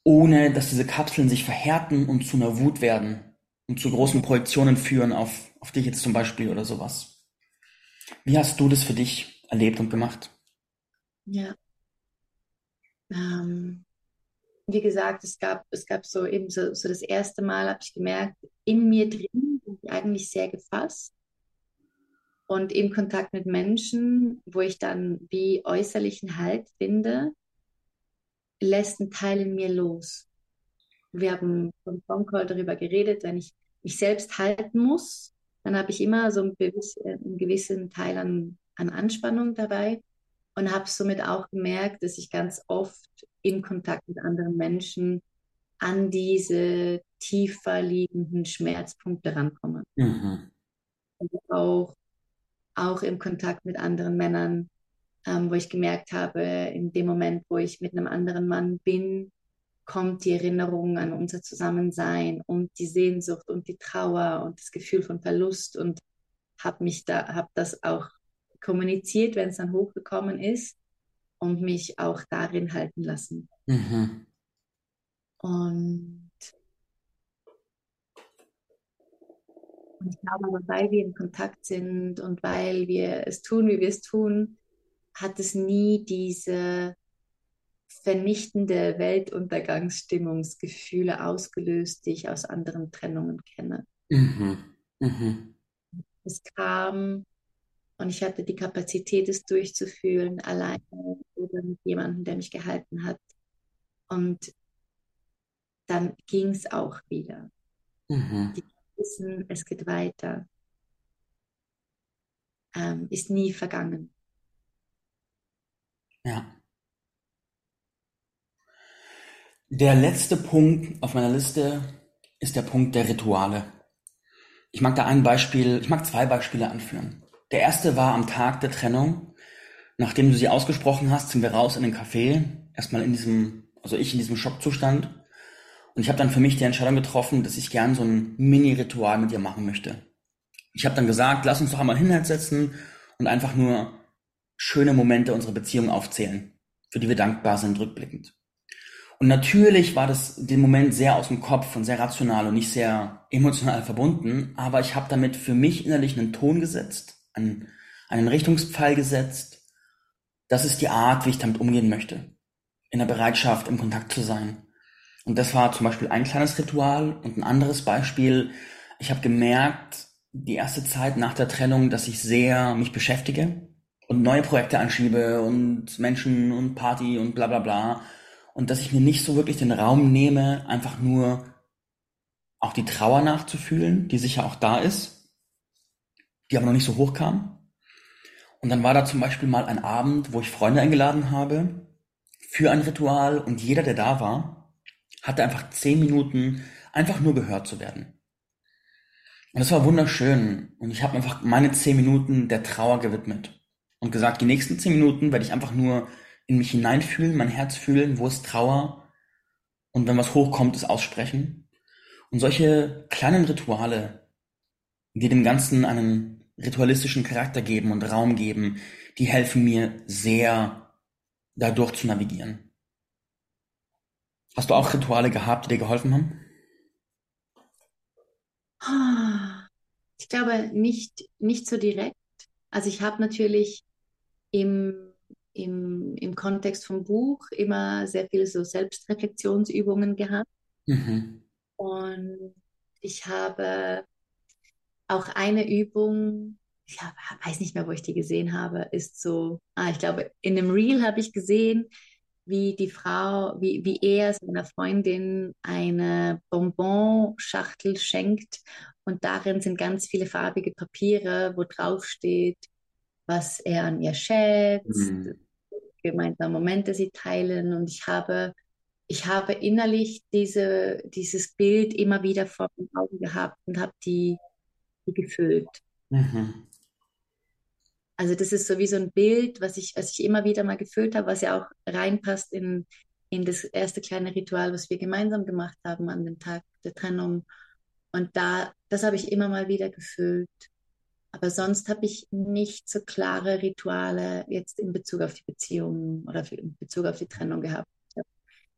ohne dass diese Kapseln sich verhärten und zu einer Wut werden und zu großen Projektionen führen auf, auf dich jetzt zum Beispiel oder sowas. Wie hast du das für dich erlebt und gemacht? Ja. Ähm, wie gesagt, es gab, es gab so eben so, so das erste Mal, habe ich gemerkt, in mir drin bin ich eigentlich sehr gefasst. Und im Kontakt mit Menschen, wo ich dann wie äußerlichen Halt finde, lässt ein Teil in mir los. Wir haben vom Phone Call darüber geredet, wenn ich mich selbst halten muss, dann habe ich immer so einen, gewissen Teil an, an Anspannung dabei und habe somit auch gemerkt, dass ich ganz oft im Kontakt mit anderen Menschen an diese tiefer liegenden Schmerzpunkte rankomme. Mhm. Und auch, auch im Kontakt mit anderen Männern, ähm, wo ich gemerkt habe, in dem Moment, wo ich mit einem anderen Mann bin, kommt die Erinnerung an unser Zusammensein und die Sehnsucht und die Trauer und das Gefühl von Verlust und habe mich da, habe das auch kommuniziert, wenn es dann hochgekommen ist und mich auch darin halten lassen. Mhm. Und, und ich glaube, weil wir in Kontakt sind und weil wir es tun, wie wir es tun, hat es nie diese vernichtende Weltuntergangsstimmungsgefühle ausgelöst, die ich aus anderen Trennungen kenne. Mhm. Mhm. Es kam und ich hatte die Kapazität, es durchzufühlen, alleine oder mit jemandem, der mich gehalten hat. Und dann ging es auch wieder. Mhm. Die wissen, es geht weiter, ähm, ist nie vergangen. Ja. Der letzte Punkt auf meiner Liste ist der Punkt der Rituale. Ich mag da ein Beispiel, ich mag zwei Beispiele anführen. Der erste war am Tag der Trennung. Nachdem du sie ausgesprochen hast, sind wir raus in den Café. Erstmal in diesem, also ich in diesem Schockzustand. Und ich habe dann für mich die Entscheidung getroffen, dass ich gern so ein Mini-Ritual mit dir machen möchte. Ich habe dann gesagt, lass uns doch einmal hinsetzen und einfach nur schöne Momente unserer Beziehung aufzählen, für die wir dankbar sind, rückblickend. Und natürlich war das den Moment sehr aus dem Kopf und sehr rational und nicht sehr emotional *laughs* verbunden, aber ich habe damit für mich innerlich einen Ton gesetzt, einen, einen Richtungspfeil gesetzt. Das ist die Art, wie ich damit umgehen möchte. In der Bereitschaft, im Kontakt zu sein. Und das war zum Beispiel ein kleines Ritual und ein anderes Beispiel. Ich habe gemerkt, die erste Zeit nach der Trennung, dass ich sehr mich beschäftige und neue Projekte anschiebe und Menschen und Party und bla bla bla und dass ich mir nicht so wirklich den Raum nehme, einfach nur auch die Trauer nachzufühlen, die sicher auch da ist, die aber noch nicht so hoch kam. Und dann war da zum Beispiel mal ein Abend, wo ich Freunde eingeladen habe für ein Ritual und jeder, der da war, hatte einfach zehn Minuten einfach nur gehört zu werden. Und das war wunderschön. Und ich habe einfach meine zehn Minuten der Trauer gewidmet und gesagt, die nächsten zehn Minuten werde ich einfach nur in mich hineinfühlen, mein Herz fühlen, wo ist Trauer und wenn was hochkommt, es aussprechen. Und solche kleinen Rituale, die dem Ganzen einen ritualistischen Charakter geben und Raum geben, die helfen mir sehr, dadurch zu navigieren. Hast du auch Rituale gehabt, die dir geholfen haben? Ich glaube nicht, nicht so direkt. Also ich habe natürlich im im, im Kontext vom Buch immer sehr viele so Selbstreflexionsübungen gehabt. Mhm. Und ich habe auch eine Übung, ich weiß nicht mehr, wo ich die gesehen habe, ist so, ah, ich glaube, in einem Reel habe ich gesehen, wie die Frau, wie, wie er seiner Freundin eine Bonbonschachtel schenkt und darin sind ganz viele farbige Papiere, wo drauf steht, was er an ihr schätzt, mhm. gemeinsame Momente sie teilen. Und ich habe, ich habe innerlich diese, dieses Bild immer wieder vor den Augen gehabt und habe die, die gefüllt. Mhm. Also das ist so wie so ein Bild, was ich, was ich immer wieder mal gefüllt habe, was ja auch reinpasst in, in das erste kleine Ritual, was wir gemeinsam gemacht haben an dem Tag der Trennung. Und da, das habe ich immer mal wieder gefüllt. Aber sonst habe ich nicht so klare Rituale jetzt in Bezug auf die Beziehung oder in Bezug auf die Trennung gehabt. Ich habe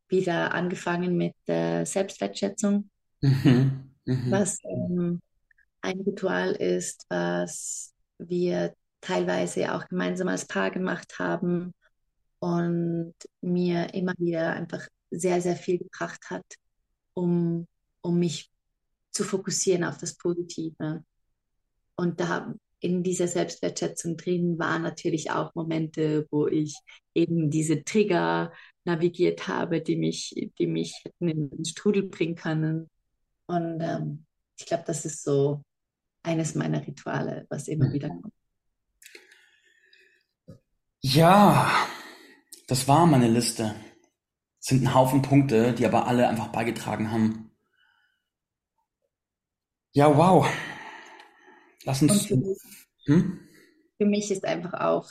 wieder angefangen mit äh, Selbstwertschätzung, mhm. Mhm. was ähm, ein Ritual ist, was wir teilweise auch gemeinsam als Paar gemacht haben und mir immer wieder einfach sehr, sehr viel gebracht hat, um, um mich zu fokussieren auf das Positive und da in dieser Selbstwertschätzung drin waren natürlich auch Momente, wo ich eben diese Trigger navigiert habe, die mich, die mich in den Strudel bringen können. Und ähm, ich glaube, das ist so eines meiner Rituale, was immer mhm. wieder kommt. Ja, das war meine Liste. Es sind ein Haufen Punkte, die aber alle einfach beigetragen haben. Ja, wow. Lass uns. Für mich, hm? für mich ist einfach auch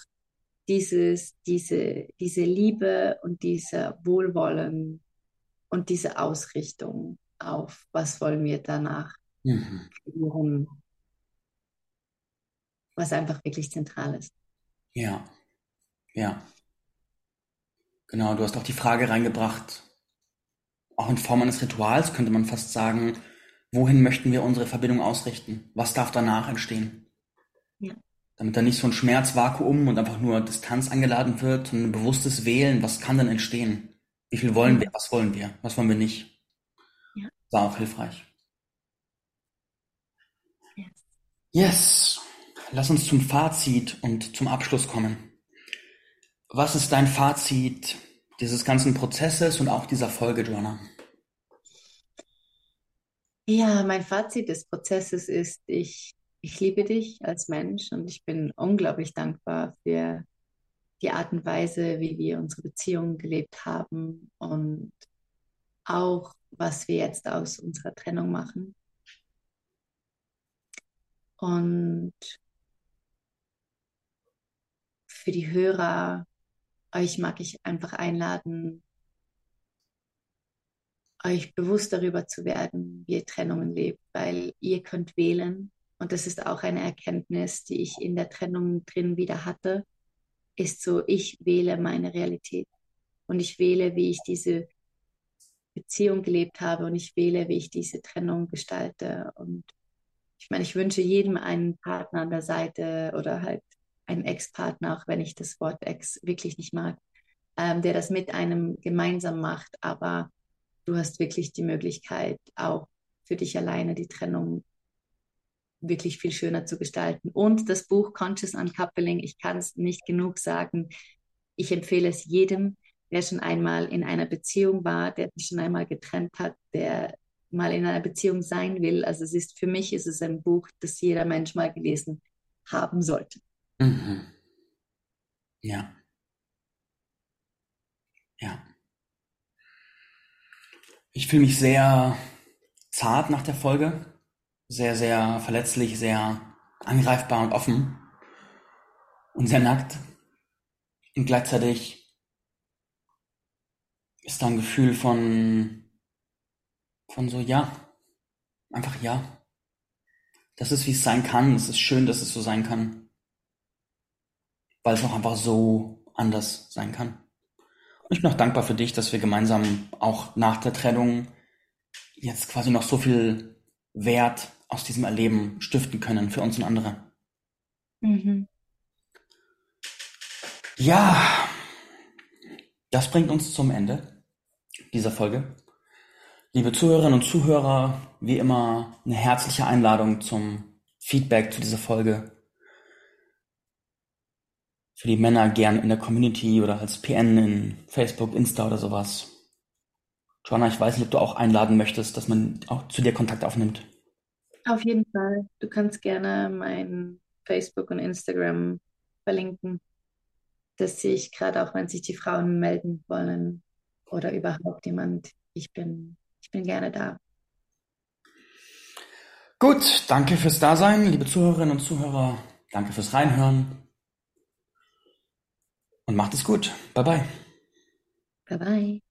dieses, diese, diese Liebe und dieser Wohlwollen und diese Ausrichtung auf, was wollen wir danach mhm. kreieren, was einfach wirklich zentral ist. Ja, ja. Genau, du hast auch die Frage reingebracht, auch in Form eines Rituals könnte man fast sagen, wohin möchten wir unsere Verbindung ausrichten? Was darf danach entstehen? Ja. Damit da nicht so ein Schmerzvakuum und einfach nur Distanz angeladen wird und ein bewusstes Wählen, was kann denn entstehen? Wie viel wollen wir? Was wollen wir? Was wollen wir nicht? Ja. War auch hilfreich. Yes. yes. Lass uns zum Fazit und zum Abschluss kommen. Was ist dein Fazit dieses ganzen Prozesses und auch dieser Folge, Joanna? Ja, mein Fazit des Prozesses ist, ich, ich liebe dich als Mensch und ich bin unglaublich dankbar für die Art und Weise, wie wir unsere Beziehungen gelebt haben und auch, was wir jetzt aus unserer Trennung machen. Und für die Hörer euch mag ich einfach einladen, euch bewusst darüber zu werden, wie ihr Trennungen lebt, weil ihr könnt wählen. Und das ist auch eine Erkenntnis, die ich in der Trennung drin wieder hatte, ist so, ich wähle meine Realität. Und ich wähle, wie ich diese Beziehung gelebt habe und ich wähle, wie ich diese Trennung gestalte. Und ich meine, ich wünsche jedem einen Partner an der Seite oder halt einen Ex-Partner, auch wenn ich das Wort Ex wirklich nicht mag, ähm, der das mit einem gemeinsam macht. Aber du hast wirklich die Möglichkeit, auch für dich alleine die Trennung wirklich viel schöner zu gestalten. Und das Buch Conscious Uncoupling, ich kann es nicht genug sagen. Ich empfehle es jedem, der schon einmal in einer Beziehung war, der sich schon einmal getrennt hat, der mal in einer Beziehung sein will. Also es ist für mich ist es ein Buch, das jeder Mensch mal gelesen haben sollte. Mhm. Ja. Ja. Ich fühle mich sehr zart nach der Folge, sehr, sehr verletzlich, sehr angreifbar und offen und sehr nackt. Und gleichzeitig ist da ein Gefühl von, von so, ja, einfach ja. Das ist, wie es sein kann. Es ist schön, dass es so sein kann weil es auch einfach so anders sein kann. Und ich bin auch dankbar für dich, dass wir gemeinsam auch nach der Trennung jetzt quasi noch so viel Wert aus diesem Erleben stiften können für uns und andere. Mhm. Ja, das bringt uns zum Ende dieser Folge. Liebe Zuhörerinnen und Zuhörer, wie immer eine herzliche Einladung zum Feedback zu dieser Folge für die Männer gern in der Community oder als PN in Facebook, Insta oder sowas. Joanna, ich weiß nicht, ob du auch einladen möchtest, dass man auch zu dir Kontakt aufnimmt. Auf jeden Fall. Du kannst gerne mein Facebook und Instagram verlinken. Das sehe ich gerade auch, wenn sich die Frauen melden wollen oder überhaupt jemand. Ich bin, ich bin gerne da. Gut, danke fürs Dasein, liebe Zuhörerinnen und Zuhörer. Danke fürs Reinhören. Und macht es gut. Bye bye. Bye bye.